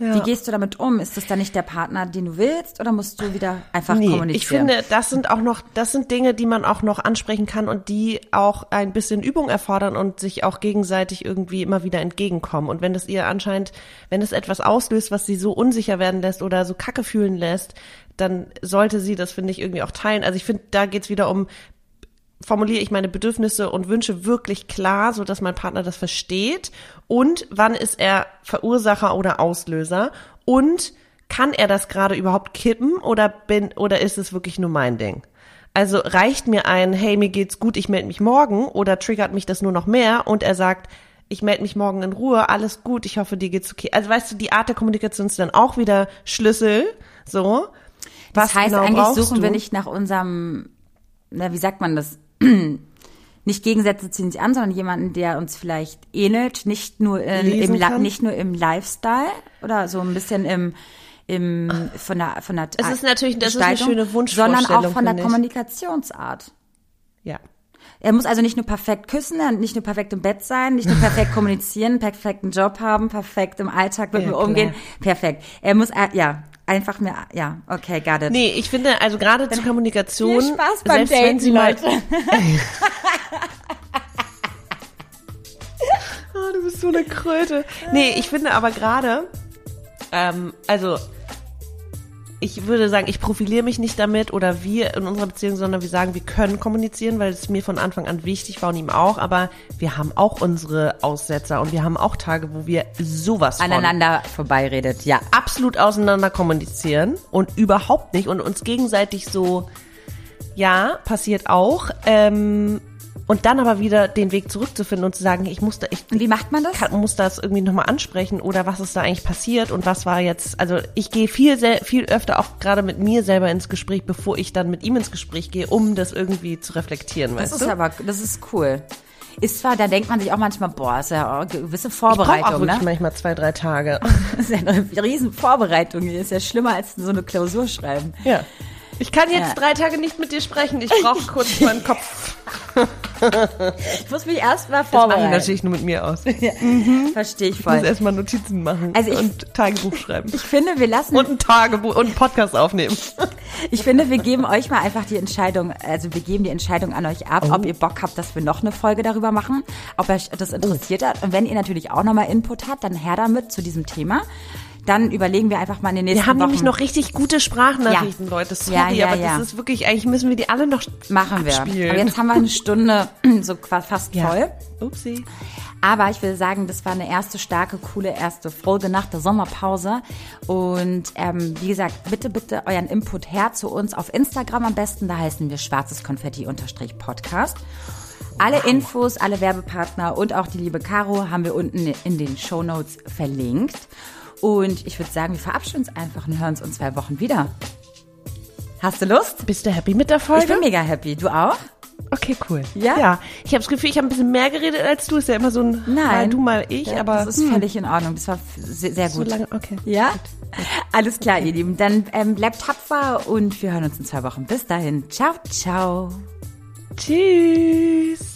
Ja. Wie gehst du damit um? Ist das dann nicht der Partner, den du willst, oder musst du wieder einfach Nee, kommunizieren? ich finde, das sind auch noch, das sind Dinge, die man auch noch ansprechen kann und die auch ein bisschen Übung erfordern und sich auch gegenseitig irgendwie immer wieder entgegenkommen. Und wenn das ihr anscheinend, wenn es etwas auslöst, was sie so unsicher werden lässt oder so kacke fühlen lässt, dann sollte sie das, finde ich, irgendwie auch teilen. Also ich finde, da geht's wieder um, formuliere ich meine Bedürfnisse und Wünsche wirklich klar, so dass mein Partner das versteht und wann ist er Verursacher oder Auslöser und kann er das gerade überhaupt kippen oder bin oder ist es wirklich nur mein Ding? Also reicht mir ein hey, mir geht's gut, ich melde mich morgen oder triggert mich das nur noch mehr und er sagt ich melde mich morgen in Ruhe, alles gut, ich hoffe, dir geht's okay. Also weißt du, die Art der Kommunikation ist dann auch wieder Schlüssel, so. Was das heißt, genau eigentlich suchen du? wir nicht nach unserem, na, wie sagt man das? Nicht Gegensätze ziehen sich an, sondern jemanden, der uns vielleicht ähnelt, nicht nur in, im, kann? nicht nur im Lifestyle oder so ein bisschen im, im von der von der Es ist natürlich- das ist eine schöne Wunschvorstellung, sondern auch von der. Kommunikationsart. Ja. Er muss also nicht nur perfekt küssen, nicht nur perfekt im Bett sein, nicht nur perfekt kommunizieren, perfekten Job haben, perfekt im Alltag mit Ja, mir klar. umgehen. Perfekt. Er muss, äh, ja, einfach mehr, ja, okay, got it. Nee, ich finde, also gerade zur Kommunikation, Viel Spaß beim selbst wenn Daten, sie mal, Leute. Ah, du bist so eine Kröte. Nee, ich finde aber gerade, Ähm, also ich würde sagen, ich profiliere mich nicht damit oder wir in unserer Beziehung, sondern wir sagen, wir können kommunizieren, weil es mir von Anfang an wichtig war und ihm auch. Aber wir haben auch unsere Aussetzer und wir haben auch Tage, wo wir sowas Aneinander vorbeiredet, ja. absolut auseinander kommunizieren und überhaupt nicht und uns gegenseitig so, ja, passiert auch. Ähm, und dann aber wieder den Weg zurückzufinden und zu sagen, ich muss da, ich, Und wie macht man das? kann, muss das irgendwie nochmal ansprechen oder was ist da eigentlich passiert und was war jetzt, also ich gehe viel, sehr, viel öfter auch gerade mit mir selber ins Gespräch, bevor ich dann mit ihm ins Gespräch gehe, um das irgendwie zu reflektieren, Das weißt ist du? aber, das ist cool. Ist zwar, da denkt man sich auch manchmal, boah, ist ja auch eine gewisse ich brauche auch Vorbereitung, wirklich ne? manchmal zwei, drei Tage. Das ist ja eine riesen Vorbereitung. Ist ja schlimmer als so eine Klausur schreiben. Ja. Ich kann jetzt Ja. drei Tage nicht mit dir sprechen. Ich brauche kurz meinen Kopf. Ich muss mich erst mal Das mache ich vorbereiten. natürlich nur mit mir aus. Ich Verstehe ich muss voll. erstmal Notizen machen Also ich- und Tagebuch schreiben. Ich finde, wir lassen, Und ein Tagebuch und einen Podcast aufnehmen. ich finde, wir geben euch mal einfach die Entscheidung, also wir geben die Entscheidung an euch ab, ob ihr Bock habt, dass wir noch eine Folge darüber machen, ob euch das interessiert hat. Und wenn ihr natürlich auch nochmal Input habt, dann her damit zu diesem Thema. Dann überlegen wir einfach mal in den nächsten Wir haben Wochen. nämlich noch richtig gute Sprachnachrichten, Ja. Leute. Sorry, Ja, ja, aber das ist wirklich, eigentlich müssen wir die alle noch Machen wir. abspielen. Aber jetzt haben wir eine Stunde so fast voll. Upsi. Aber ich will sagen, das war eine erste starke, coole erste Folge nach der Sommerpause. Und ähm, wie gesagt, bitte, bitte euren Input her zu uns auf Instagram am besten. Da heißen wir schwarzes Konfetti-Podcast. Alle Infos, alle Werbepartner und auch die liebe Caro haben wir unten in den Shownotes verlinkt. Und ich würde sagen, wir verabschieden uns einfach und hören uns in zwei Wochen wieder. Hast du Lust? Bist du happy mit der Folge? Ich bin mega happy. Du auch? okay, cool. Ja? Ja. Ich habe das Gefühl, ich habe ein bisschen mehr geredet als du. Ist ja immer so ein Nein. mal du, mal ich. Ja, aber das ist völlig in Ordnung. Das war sehr, sehr so gut. lange, okay. Ja? Alles klar, ihr Lieben. Dann ähm, bleibt tapfer und wir hören uns in zwei Wochen. Bis dahin. Ciao, ciao. Tschüss.